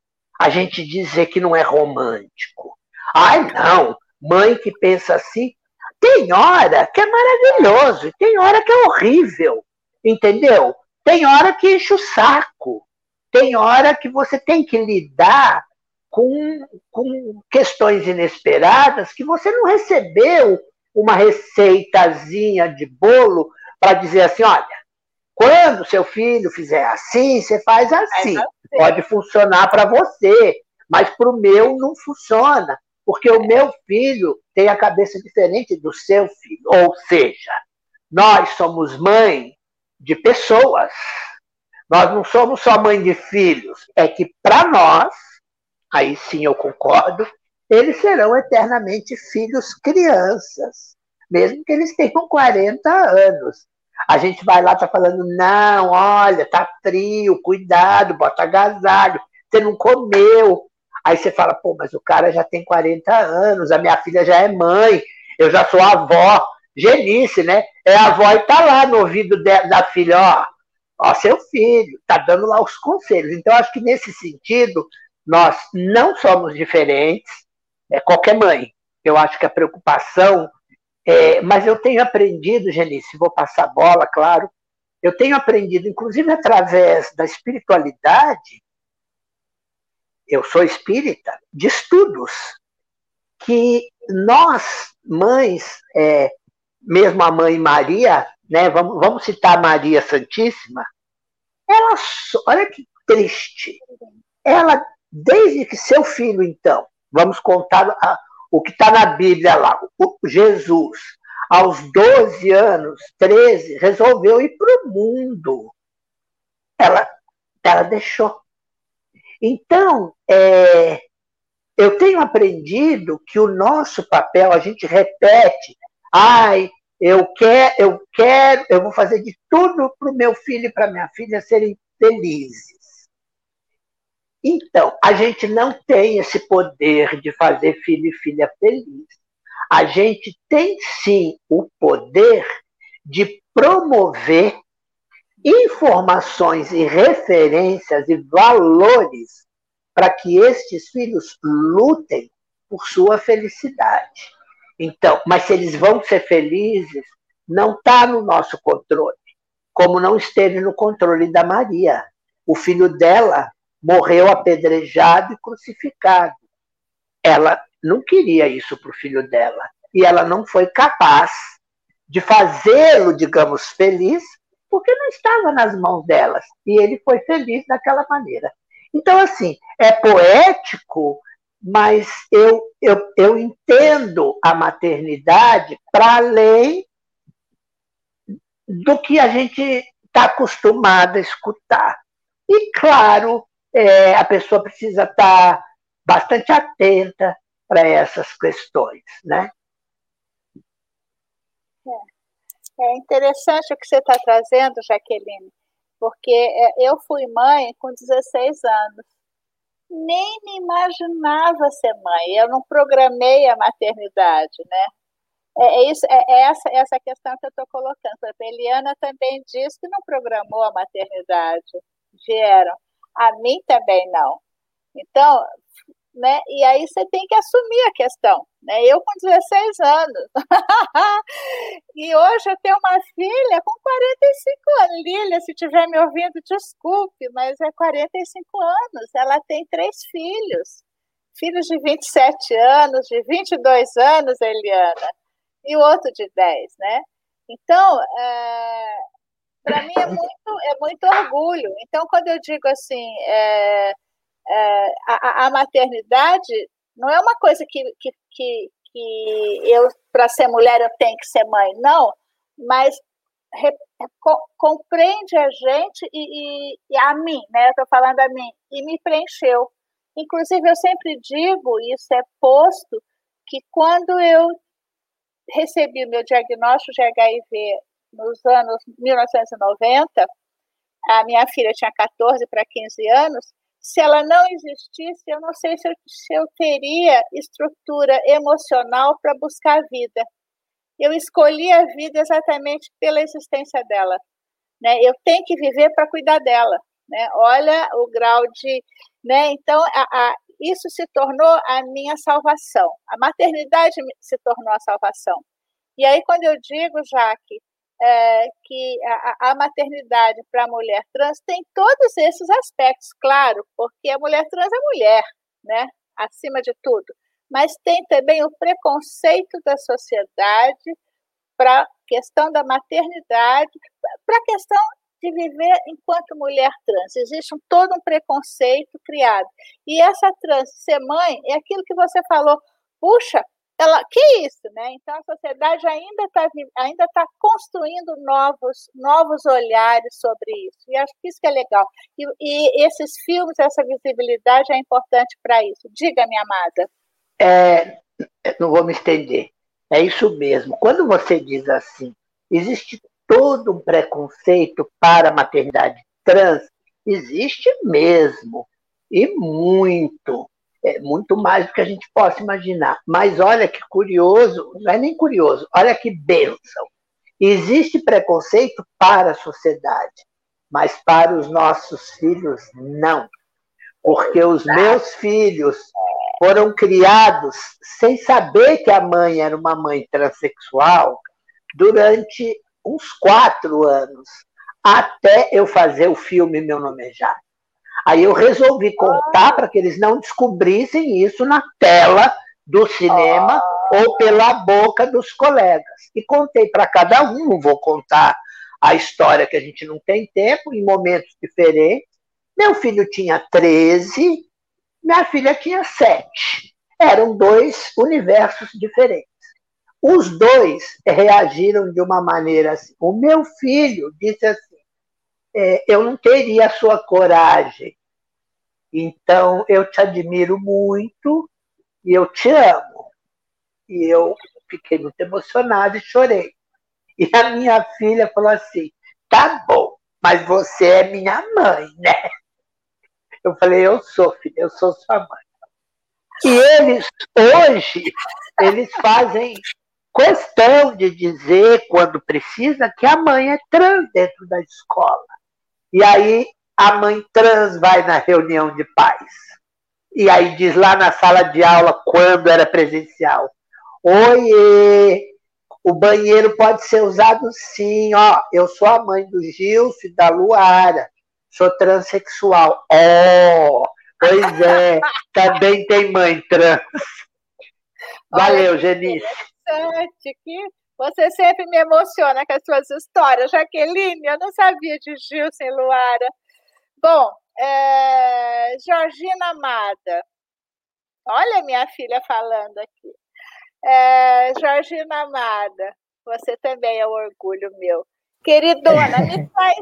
a gente dizer que não é romântico. Ai, não, mãe que pensa assim, tem hora que é maravilhoso, tem hora que é horrível, entendeu? Tem hora que enche o saco, tem hora que você tem que lidar com, com questões inesperadas que você não recebeu uma receitazinha de bolo para dizer assim, olha, quando seu filho fizer assim, você faz assim. assim. Pode funcionar para você, mas para o meu não funciona, porque o meu filho tem a cabeça diferente do seu filho. Ou seja, nós somos mãe de pessoas. Nós não somos só mãe de filhos. É que para nós, aí sim eu concordo, eles serão eternamente filhos crianças, mesmo que eles tenham 40 anos. A gente vai lá, tá falando, não, olha, tá frio, cuidado, bota agasalho, você não comeu. Aí você fala, pô, mas o cara já tem 40 anos, a minha filha já é mãe, eu já sou avó. Genice, né? É a avó e tá lá no ouvido da filha, ó, ó, seu filho, tá dando lá os conselhos. Então, acho que nesse sentido, nós não somos diferentes, é qualquer mãe. Eu acho que a preocupação é, mas eu tenho aprendido, Genice, vou passar a bola, claro, eu tenho aprendido, inclusive através da espiritualidade, eu sou espírita, de estudos, que nós, mães, é, mesmo a mãe Maria, né, vamos, vamos citar Maria Santíssima, ela, olha que triste, ela, desde que seu filho, então, vamos contar a, o que está na Bíblia lá, Jesus, aos 12 anos, 13, resolveu ir para o mundo. Ela, ela deixou. Então, é, eu tenho aprendido que o nosso papel, a gente repete, ai, eu quero, eu quero, eu vou fazer de tudo para o meu filho e para minha filha serem felizes. Então, a gente não tem esse poder de fazer filho e filha feliz. A gente tem sim o poder de promover informações e referências e valores para que estes filhos lutem por sua felicidade. Então, mas se eles vão ser felizes, não está no nosso controle, como não esteve no controle da Maria. O filho dela morreu apedrejado e crucificado. Ela não queria isso para o filho dela e ela não foi capaz de fazê-lo, digamos, feliz, porque não estava nas mãos delas e ele foi feliz daquela maneira. Então, assim, é poético, mas eu, eu, eu entendo a maternidade para além do que a gente está acostumado a escutar. E, claro, é, a pessoa precisa estar tá bastante atenta para essas questões, né? É, é interessante o que você está trazendo, Jaqueline, porque é, eu fui mãe com 16 anos. Nem me imaginava ser mãe. Eu não programei a maternidade, né? É, é, isso, é, essa, essa questão que eu estou colocando. A Eliana também disse que não programou a maternidade. Vieram. A mim também não. Então, né? E aí você tem que assumir a questão. Né? Eu com 16 anos. e hoje eu tenho uma filha com 45 anos. Lília, se estiver me ouvindo, desculpe, mas é 45 anos. Ela tem três filhos. Filhos de 27 anos, de 22 anos, Eliana e o outro de 10, né? Então, é, para mim é muito, é muito orgulho. Então, quando eu digo assim, é, é, a, a, maternidade não é uma coisa que, que, que, que eu, para ser mulher, eu tenho que ser mãe, não, mas re, co, compreende a gente e, e, e a mim, né? Estou falando a mim, e me preencheu. Inclusive, eu sempre digo, isso é posto, que quando eu recebi o meu diagnóstico de HIV nos anos 1990, a minha filha tinha 14 para 15 anos, se ela não existisse, eu não sei se eu, se eu teria estrutura emocional para buscar a vida. Eu escolhi a vida exatamente pela existência dela. Né? Eu tenho que viver para cuidar dela. Né? Olha o grau de. Né? Então, a, a, isso se tornou a minha salvação. A maternidade se tornou a salvação. E aí, quando eu digo, Jaque, é, que a, a maternidade para a mulher trans tem todos esses aspectos, claro, porque a mulher trans é mulher, né? acima de tudo. Mas tem também o preconceito da sociedade para a questão da maternidade, para a questão de viver enquanto mulher trans. Existe um, todo um preconceito criado. E essa trans ser mãe é aquilo que você falou. Puxa, ela, que isso, né? Então a sociedade ainda está ainda tá construindo novos, novos olhares sobre isso. E acho que isso que é legal. E, e esses filmes, essa visibilidade é importante para isso. Diga, minha amada. É, não vou me estender. É isso mesmo. Quando você diz assim, existe todo um preconceito para a maternidade trans existe mesmo, e muito, é muito mais do que a gente possa imaginar. Mas olha que curioso, não é nem curioso, olha que bênção. Existe preconceito para a sociedade, mas para os nossos filhos, não. Porque os meus filhos foram criados sem saber que a mãe era uma mãe transexual durante uns quatro anos, até eu fazer o filme Meu Nome é Jaque. Aí eu resolvi contar para que eles não descobrissem isso na tela do cinema ou pela boca dos colegas. E contei para cada um, não vou contar a história que a gente não tem tempo, em momentos diferentes. Meu filho tinha 13, minha filha tinha 7. Eram dois universos diferentes. Os dois reagiram de uma maneira assim. O meu filho disse assim: é, eu não teria a sua coragem. Então, eu te admiro muito e eu te amo. E eu fiquei muito emocionada e chorei. E a minha filha falou assim: tá bom, mas você é minha mãe, né? Eu falei: eu sou, filha, eu sou sua mãe. E eles, hoje, eles fazem questão de dizer, quando precisa, que a mãe é trans dentro da escola. E aí a mãe trans vai na reunião de pais. E aí diz lá na sala de aula quando era presencial. Oiê! O banheiro pode ser usado sim, ó. Eu sou a mãe do Gilson e da Luara. Sou transexual. Ó, oh, pois é, também tem mãe trans. Valeu, Genice. Que você sempre me emociona com as suas histórias, Jaqueline. Eu não sabia de Gilson e Luara. Bom, é... Georgina Amada. Olha minha filha falando aqui. É... Georgina Amada, você também é um orgulho meu. Queridona, me traz,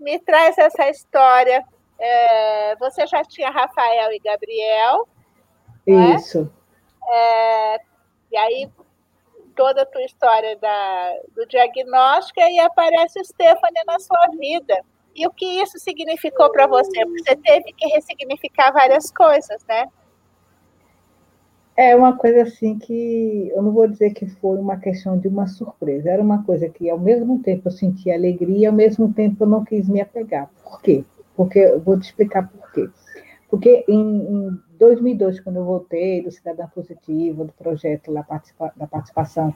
me traz essa história. É... você já tinha Rafael e Gabriel. É? Isso. É? e aí toda a tua história da, do diagnóstico e aparece Stephanie na sua vida. E o que isso significou para você? Porque você teve que ressignificar várias coisas, né? É uma coisa assim que eu não vou dizer que foi uma questão de uma surpresa, era uma coisa que ao mesmo tempo eu senti alegria, ao mesmo tempo eu não quis me apegar. Por quê? Porque eu vou te explicar por quê. Porque em, em 2002, quando eu voltei do Cidadã Positiva, do projeto participa, da participação,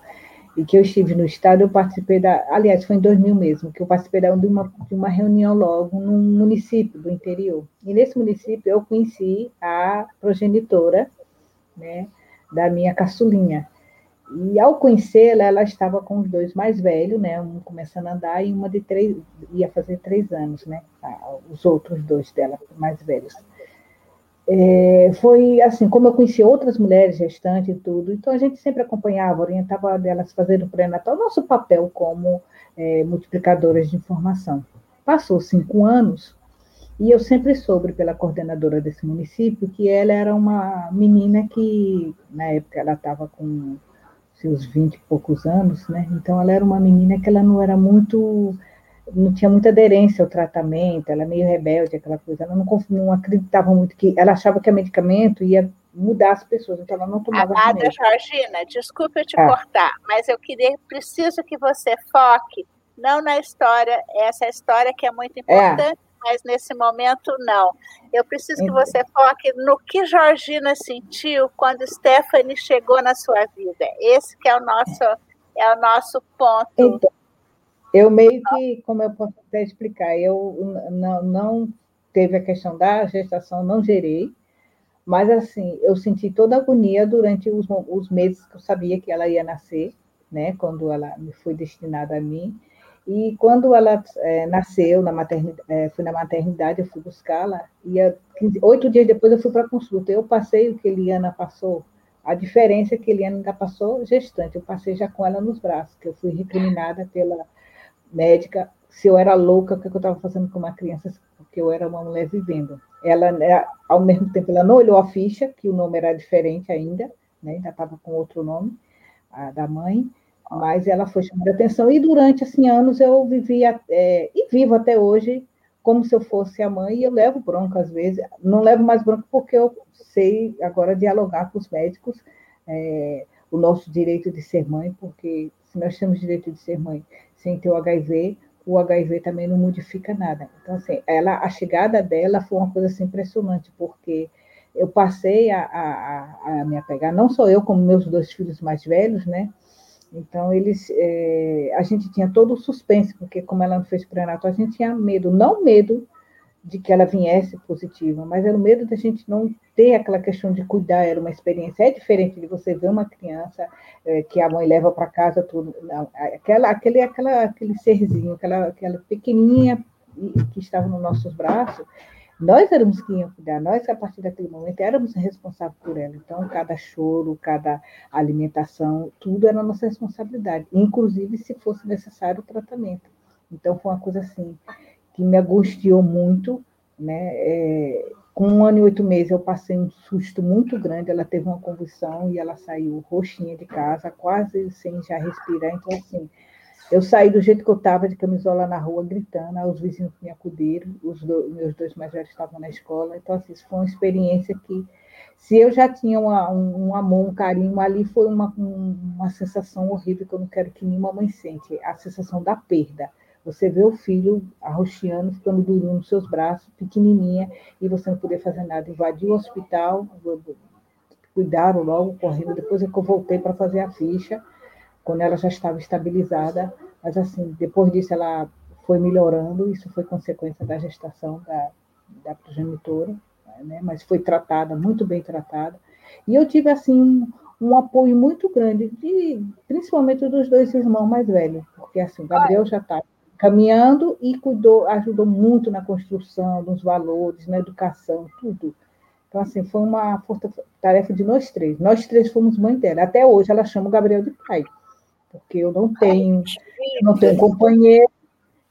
e que eu estive no estado, eu participei da, aliás, foi em 2000 mesmo, que eu participei de uma, de uma reunião logo num município do interior. E nesse município eu conheci a progenitora, né, da minha caçulinha. E ao conhecê-la, ela estava com os dois mais velhos, né, um começando a andar e uma de três, ia fazer três anos, né, os outros dois dela, mais velhos. É, foi assim, como eu conheci outras mulheres gestantes e tudo, então a gente sempre acompanhava, orientava delas fazendo o pré-natal, nosso papel como é, multiplicadoras de informação. Passou cinco anos e eu sempre soube pela coordenadora desse município que ela era uma menina que, na época, ela estava com seus vinte e poucos anos, né? Então ela era uma menina que ela não era muito não tinha muita aderência ao tratamento, ela é meio rebelde, aquela coisa, ela não, não acreditava muito que, ela achava que o medicamento ia mudar as pessoas, então ela não tomava Amada remédio. Georgina, desculpe eu te ah. cortar, mas eu queria, preciso que você foque, não na história, essa história que é muito é. importante, é. mas nesse momento não. Eu preciso que você foque no que Georgina sentiu quando Stephanie chegou na sua vida. Esse que é o nosso, é o nosso ponto. Então, eu meio que, como eu posso até explicar, eu não, não teve a questão da gestação, não gerei, mas assim, eu senti toda a agonia durante os, os meses que eu sabia que ela ia nascer, né, quando ela me foi destinada a mim, e quando ela é, nasceu, na maternidade, é, fui na maternidade, eu fui buscá-la, e oito dias depois eu fui para a consulta, eu passei o que Eliana passou, a diferença é que Eliana ainda passou gestante, eu passei já com ela nos braços, que eu fui recriminada pela médica se eu era louca, o que eu estava fazendo com uma criança, porque eu era uma mulher vivendo. Ela, né, ao mesmo tempo, ela não olhou a ficha, que o nome era diferente ainda, né, ainda estava com outro nome, a da mãe, mas ela foi chamando atenção, e durante, assim, anos eu vivia, é, e vivo até hoje, como se eu fosse a mãe, e eu levo bronca às vezes, não levo mais bronca porque eu sei agora dialogar com os médicos, é, o nosso direito de ser mãe, porque se nós temos direito de ser mãe sem ter o HIV, o HIV também não modifica nada. Então, assim, ela, a chegada dela foi uma coisa assim, impressionante, porque eu passei a, a, a, me apegar, não só eu, como meus dois filhos mais velhos, né? Então, eles, é, a gente tinha todo o suspense, porque como ela não fez pré-natal, a gente tinha medo, não medo de que ela viesse positiva, mas era o medo da gente não ter aquela questão de cuidar, era uma experiência. É diferente de você ver uma criança é, que a mãe leva para casa tudo, não, aquela, aquele, aquela, aquele serzinho, aquela, aquela pequenininha que estava nos nossos braços, nós éramos que iam cuidar, nós, a partir daquele momento, éramos responsáveis por ela. Então, cada choro, cada alimentação, tudo era nossa responsabilidade, inclusive se fosse necessário o tratamento. Então, foi uma coisa assim, que me angustiou muito, né? É, com um ano e oito meses eu passei um susto muito grande, ela teve uma convulsão e ela saiu roxinha de casa, quase sem já respirar, então assim, eu saí do jeito que eu estava, de camisola na rua, gritando, os vizinhos me acudiram, os do, meus dois mais velhos estavam na escola, então assim, isso foi uma experiência que, se eu já tinha uma, um, um, amor, um carinho, ali foi uma, uma sensação horrível que eu não quero que nenhuma mãe sente, a sensação da perda, Você vê o filho arroxeando, ficando durinho nos seus braços, pequenininha, e você não poder fazer nada. Invadiu o hospital, cuidaram logo, correndo. Depois é que eu voltei para fazer a ficha, quando ela já estava estabilizada. Mas, assim, depois disso ela foi melhorando, isso foi consequência da gestação da, da progenitora, né? mas foi tratada, muito bem tratada. E eu tive, assim, um, um apoio muito grande, de, principalmente dos dois irmãos mais velhos, porque, assim, o Gabriel já está caminhando e cuidou, ajudou muito na construção dos valores, na educação, tudo. Então, assim, foi uma tarefa de nós três. Nós três fomos mãe dela. Até hoje ela chama o Gabriel de pai, porque eu não tenho, não tenho companheiro,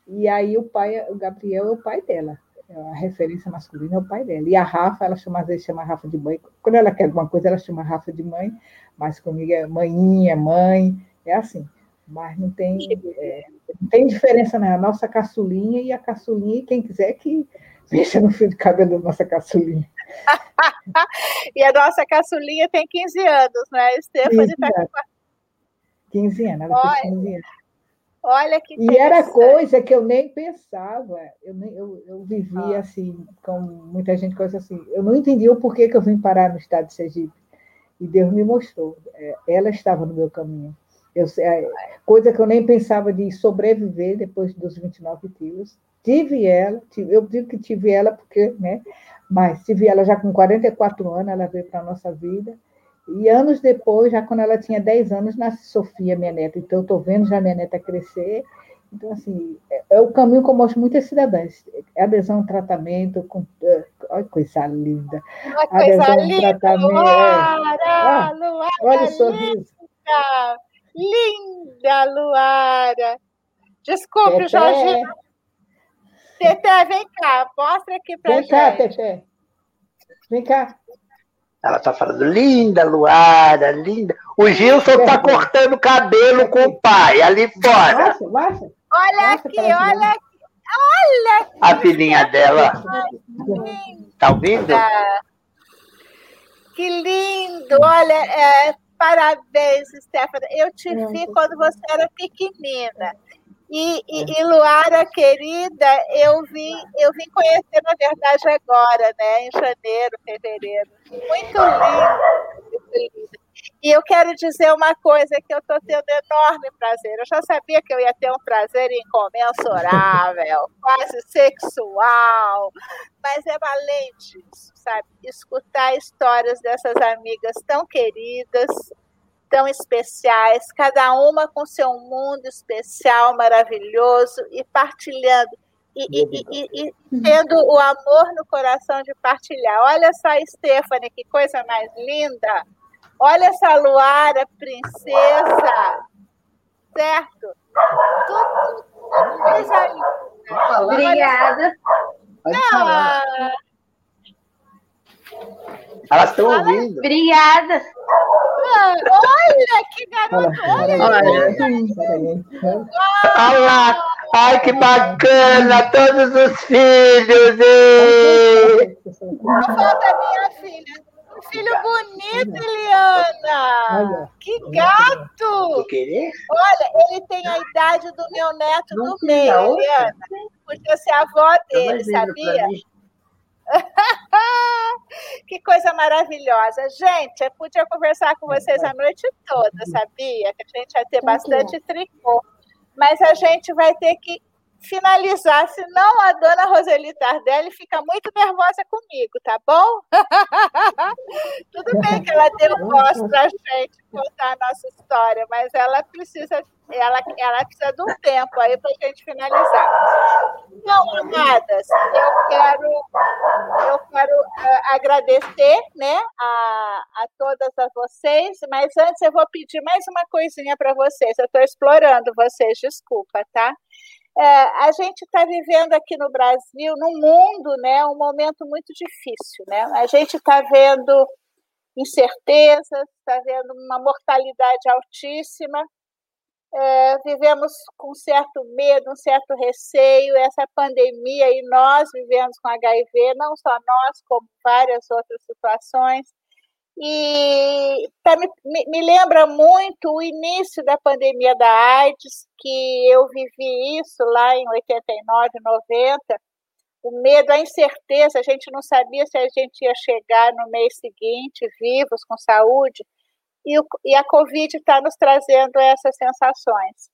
e aí o pai, o Gabriel é o pai dela. A referência masculina é o pai dela. E a Rafa, ela chama, às vezes chama a Rafa de mãe. Quando ela quer alguma coisa, ela chama a Rafa de mãe, mas comigo é maninha, mãe, é assim. Mas não tem, é, não tem diferença, né? A nossa caçulinha e a caçulinha, e quem quiser que mexa no fio de cabelo da nossa caçulinha. e a nossa caçulinha tem 15 anos, né? Stephanie está com 15 anos, ela Olha. tem 15 anos. Olha que E era coisa que eu nem pensava. Eu, nem, eu, eu vivia ah. assim, com muita gente coisa assim. Eu não entendia o porquê que eu vim parar no estado de Sergipe. E Deus me mostrou. É, ela estava no meu caminho. Eu, é, coisa que eu nem pensava de sobreviver depois dos 29 quilos. Tive ela, tive, eu digo que tive ela porque, né? Mas tive ela já com 44 anos, ela veio para a nossa vida. E anos depois, já quando ela tinha 10 anos, nasce Sofia, minha neta. Então, eu estou vendo já minha neta crescer. Então, assim, é, é o caminho que eu mostro muitas cidadãs. É adesão ao tratamento, com, é, olha que coisa linda. Uma coisa adesão linda, tratamento. Luara, ah, Luara, olha o sorriso. Linda, Luara. Desculpe, Jorge. Tete, vem cá, mostra aqui para gente. Vem cá, Tete. Vem cá. Ela está falando, linda, Luara, linda. O Gilson está cortando cabelo com o pai ali fora. Olha aqui, olha aqui. Olha aqui. A filhinha dela. Está ouvindo? Que lindo. Olha, é, parabéns, Stephanie. Eu te vi quando você era pequenina. E, e, é. e, Luara, querida, eu vim, eu vim conhecer, na verdade, agora, né? Em janeiro, fevereiro. Muito lindo, muito lindo. E eu quero dizer uma coisa que eu estou tendo enorme prazer. Eu já sabia que eu ia ter um prazer incomensurável, quase sexual, mas é além disso, sabe? Escutar histórias dessas amigas tão queridas, tão especiais, cada uma com seu mundo especial, maravilhoso e partilhando. E, e, e, e, tendo o amor no coração de partilhar. Olha só Stephanie, que coisa mais linda. Olha essa Luara, princesa. Certo? Tudo, tudo coisa linda. Obrigada. Não, elas estão ouvindo. Obrigada. Olha, que garoto. Olha, olha. Olha lá. Ai, que bacana, todos os filhos. E... Não falta minha filha. Um filho bonito, Eliana. Que gato. Olha, ele tem a idade do meu neto do meio, Eliana. Podia ser a avó dele, sabia? que coisa maravilhosa. Gente, eu podia conversar com vocês a noite toda, sabia? Que a gente vai ter bastante tricô. Mas a gente vai ter que finalizar, senão a dona Roseli Tardelli fica muito nervosa comigo, tá bom? Tudo bem que ela deu voz para a gente contar a nossa história, mas ela precisa, ela, ela precisa de um tempo aí para a gente finalizar. Então, amadas, eu quero, eu quero uh, agradecer né, a, a todas a vocês, mas antes eu vou pedir mais uma coisinha para vocês. Eu estou explorando vocês, desculpa, tá? É, a gente está vivendo aqui no Brasil, no mundo, né, um momento muito difícil. Né? A gente está vendo incertezas, está vendo uma mortalidade altíssima, é, vivemos com certo medo, um certo receio, essa pandemia, e nós vivemos com HIV, não só nós, como várias outras situações. E tá, me, me lembra muito o início da pandemia da AIDS, que eu vivi isso lá em 89, 90. O medo, a incerteza, a gente não sabia se a gente ia chegar no mês seguinte vivos, com saúde, e, o, e a Covid está nos trazendo essas sensações.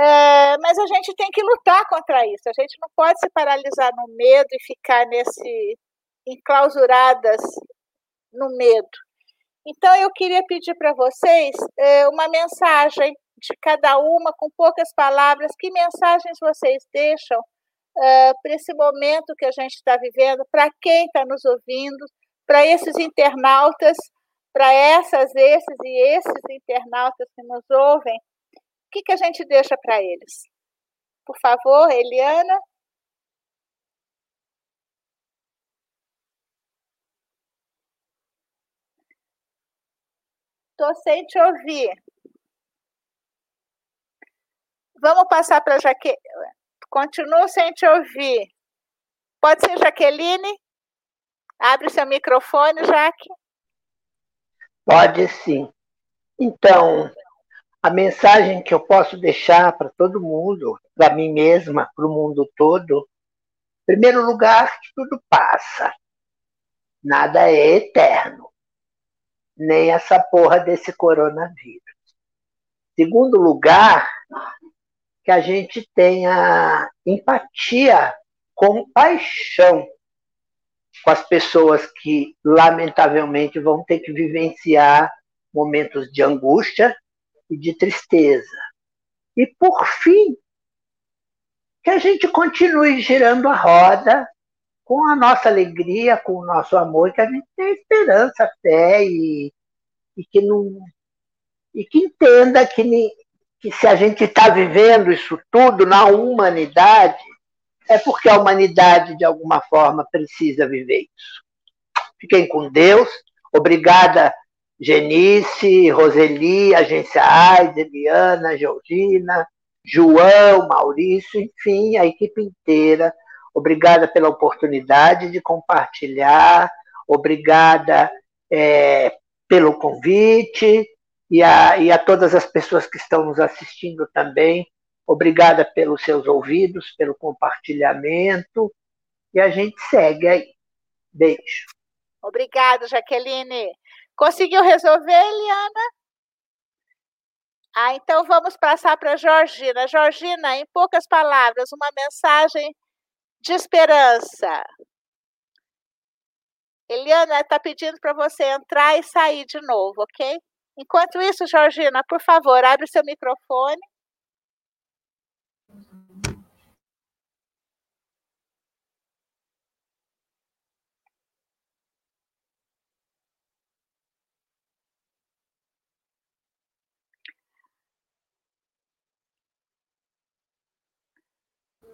É, mas a gente tem que lutar contra isso. A gente não pode se paralisar no medo e ficar nesse enclausuradas no medo. Então, eu queria pedir para vocês é, uma mensagem de cada uma, com poucas palavras. Que mensagens vocês deixam é, para esse momento que a gente está vivendo, para quem está nos ouvindo, para esses internautas, para essas, esses e esses internautas que nos ouvem? O que, que a gente deixa para eles? Por favor, Eliana. Estou sem te ouvir. Vamos passar para Jaque. Continuo sem te ouvir. Pode ser Jaqueline? Abre seu microfone, Jaque. Pode sim. Então, a mensagem que eu posso deixar para todo mundo, para mim mesma, para o mundo todo, em primeiro lugar, que tudo passa. Nada é eterno nem essa porra desse coronavírus. Segundo lugar, que a gente tenha empatia, compaixão com as pessoas que, lamentavelmente, vão ter que vivenciar momentos de angústia e de tristeza. E, por fim, que a gente continue girando a roda com a nossa alegria, com o nosso amor, que a gente tenha esperança, fé e, e que não e que entenda que, que se a gente está vivendo isso tudo na humanidade, é porque a humanidade, de alguma forma, precisa viver isso. Fiquem com Deus. Obrigada, Genice, Roseli, Agência AIDS, Eliana, Georgina, João, Maurício, enfim, a equipe inteira Obrigada pela oportunidade de compartilhar, obrigada é, pelo convite e a, e a todas as pessoas que estão nos assistindo também. Obrigada pelos seus ouvidos, pelo compartilhamento e a gente segue aí. Beijo. Obrigada, Jaqueline. Conseguiu resolver, Eliana? Ah, então vamos passar para a Georgina. Georgina, em poucas palavras, uma mensagem de esperança. Eliana está pedindo para você entrar e sair de novo, ok? Enquanto isso, Georgina, por favor, abre seu microfone.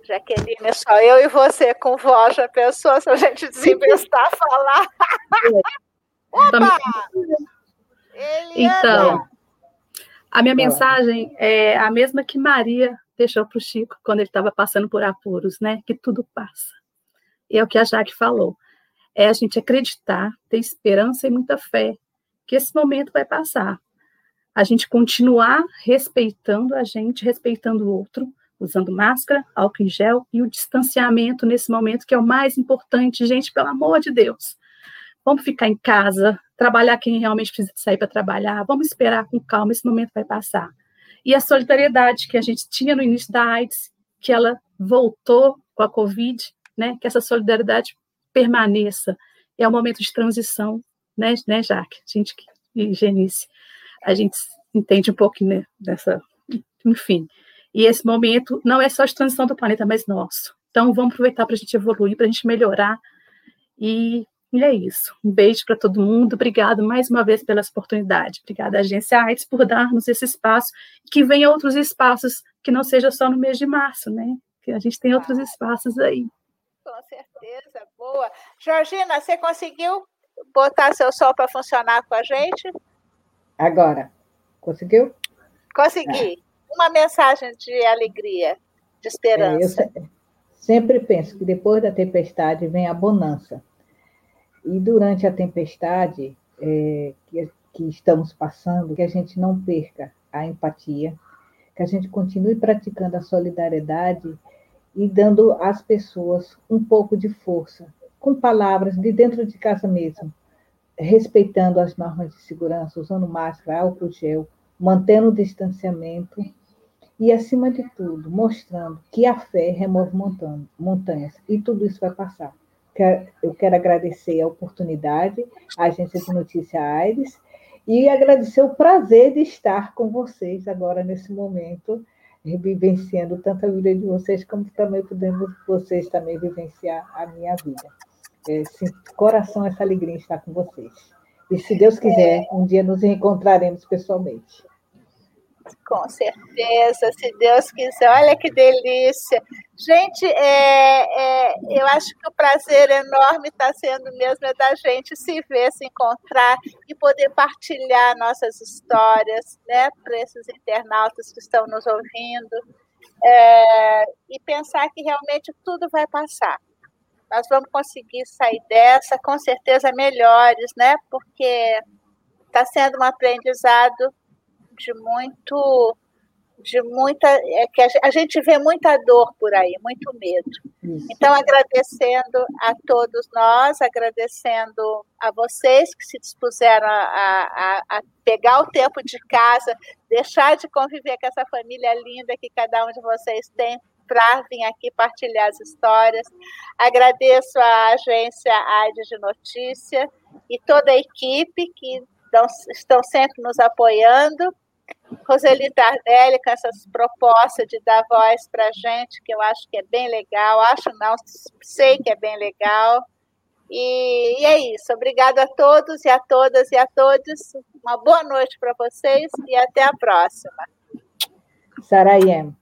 Jaqueline, só eu e você com voz já pensou se a gente desinvestar a falar. Opa! Então, a minha mensagem é a mesma que Maria deixou para o Chico quando ele estava passando por apuros, né? Que tudo passa. E é o que a Jaque falou. É a gente acreditar, ter esperança e muita fé que esse momento vai passar. A gente continuar respeitando a gente, respeitando o outro, usando máscara, álcool em gel e o distanciamento nesse momento, que é o mais importante, gente, pelo amor de Deus. Vamos ficar em casa, trabalhar quem realmente precisa sair para trabalhar, vamos esperar com calma, esse momento vai passar. E a solidariedade que a gente tinha no início da AIDS, que ela voltou com a Covid, né, que essa solidariedade permaneça. É um momento de transição, né, né Jaque? Gente, e Genice, a gente entende um pouco né, dessa, enfim. E esse momento não é só de transição do planeta, mas nosso. Então, vamos aproveitar para a gente evoluir, para a gente melhorar. E, e é isso. Um beijo para todo mundo. Obrigado mais uma vez pela oportunidade. Obrigada, Agência AIDS, por dar-nos esse espaço. Que venha outros espaços, que não seja só no mês de março, né? Que a gente tem outros espaços aí. Com certeza, boa. Georgina, você conseguiu botar seu sol para funcionar com a gente? Agora. Conseguiu? Consegui. É uma mensagem de alegria, de esperança. É, eu sempre penso que depois da tempestade vem a bonança. E durante a tempestade é, que, que estamos passando, que a gente não perca a empatia, que a gente continue praticando a solidariedade e dando às pessoas um pouco de força, com palavras de dentro de casa mesmo, respeitando as normas de segurança, usando máscara, álcool gel, mantendo o distanciamento e, acima de tudo, mostrando que a fé remove montanhas e tudo isso vai passar. Eu quero agradecer a oportunidade, a Agência de Notícia Aires, e agradecer o prazer de estar com vocês agora nesse momento, vivenciando tanto a vida de vocês, como também podemos vocês também vivenciar a minha vida. É, coração, essa alegria estar com vocês. E se Deus quiser, um dia nos encontraremos pessoalmente. Com certeza, se Deus quiser. Olha que delícia. Gente, é, é, eu acho que o prazer enorme está sendo mesmo é da gente se ver, se encontrar e poder partilhar nossas histórias né, para esses internautas que estão nos ouvindo. É, e pensar que realmente tudo vai passar. Nós vamos conseguir sair dessa, com certeza melhores, né? Porque está sendo um aprendizado de muito de muita é que a gente vê muita dor por aí, muito medo. Isso. Então agradecendo a todos nós, agradecendo a vocês que se dispuseram a, a, a pegar o tempo de casa, deixar de conviver com essa família linda que cada um de vocês tem para vir aqui partilhar as histórias. Agradeço a agência AIDS de Notícia e toda a equipe que estão sempre nos apoiando Roseli Tardelli com essas propostas de dar voz para gente, que eu acho que é bem legal, acho não, sei que é bem legal. E, e é isso. Obrigada a todos e a todas e a todos. Uma boa noite para vocês e até a próxima. Sarayem.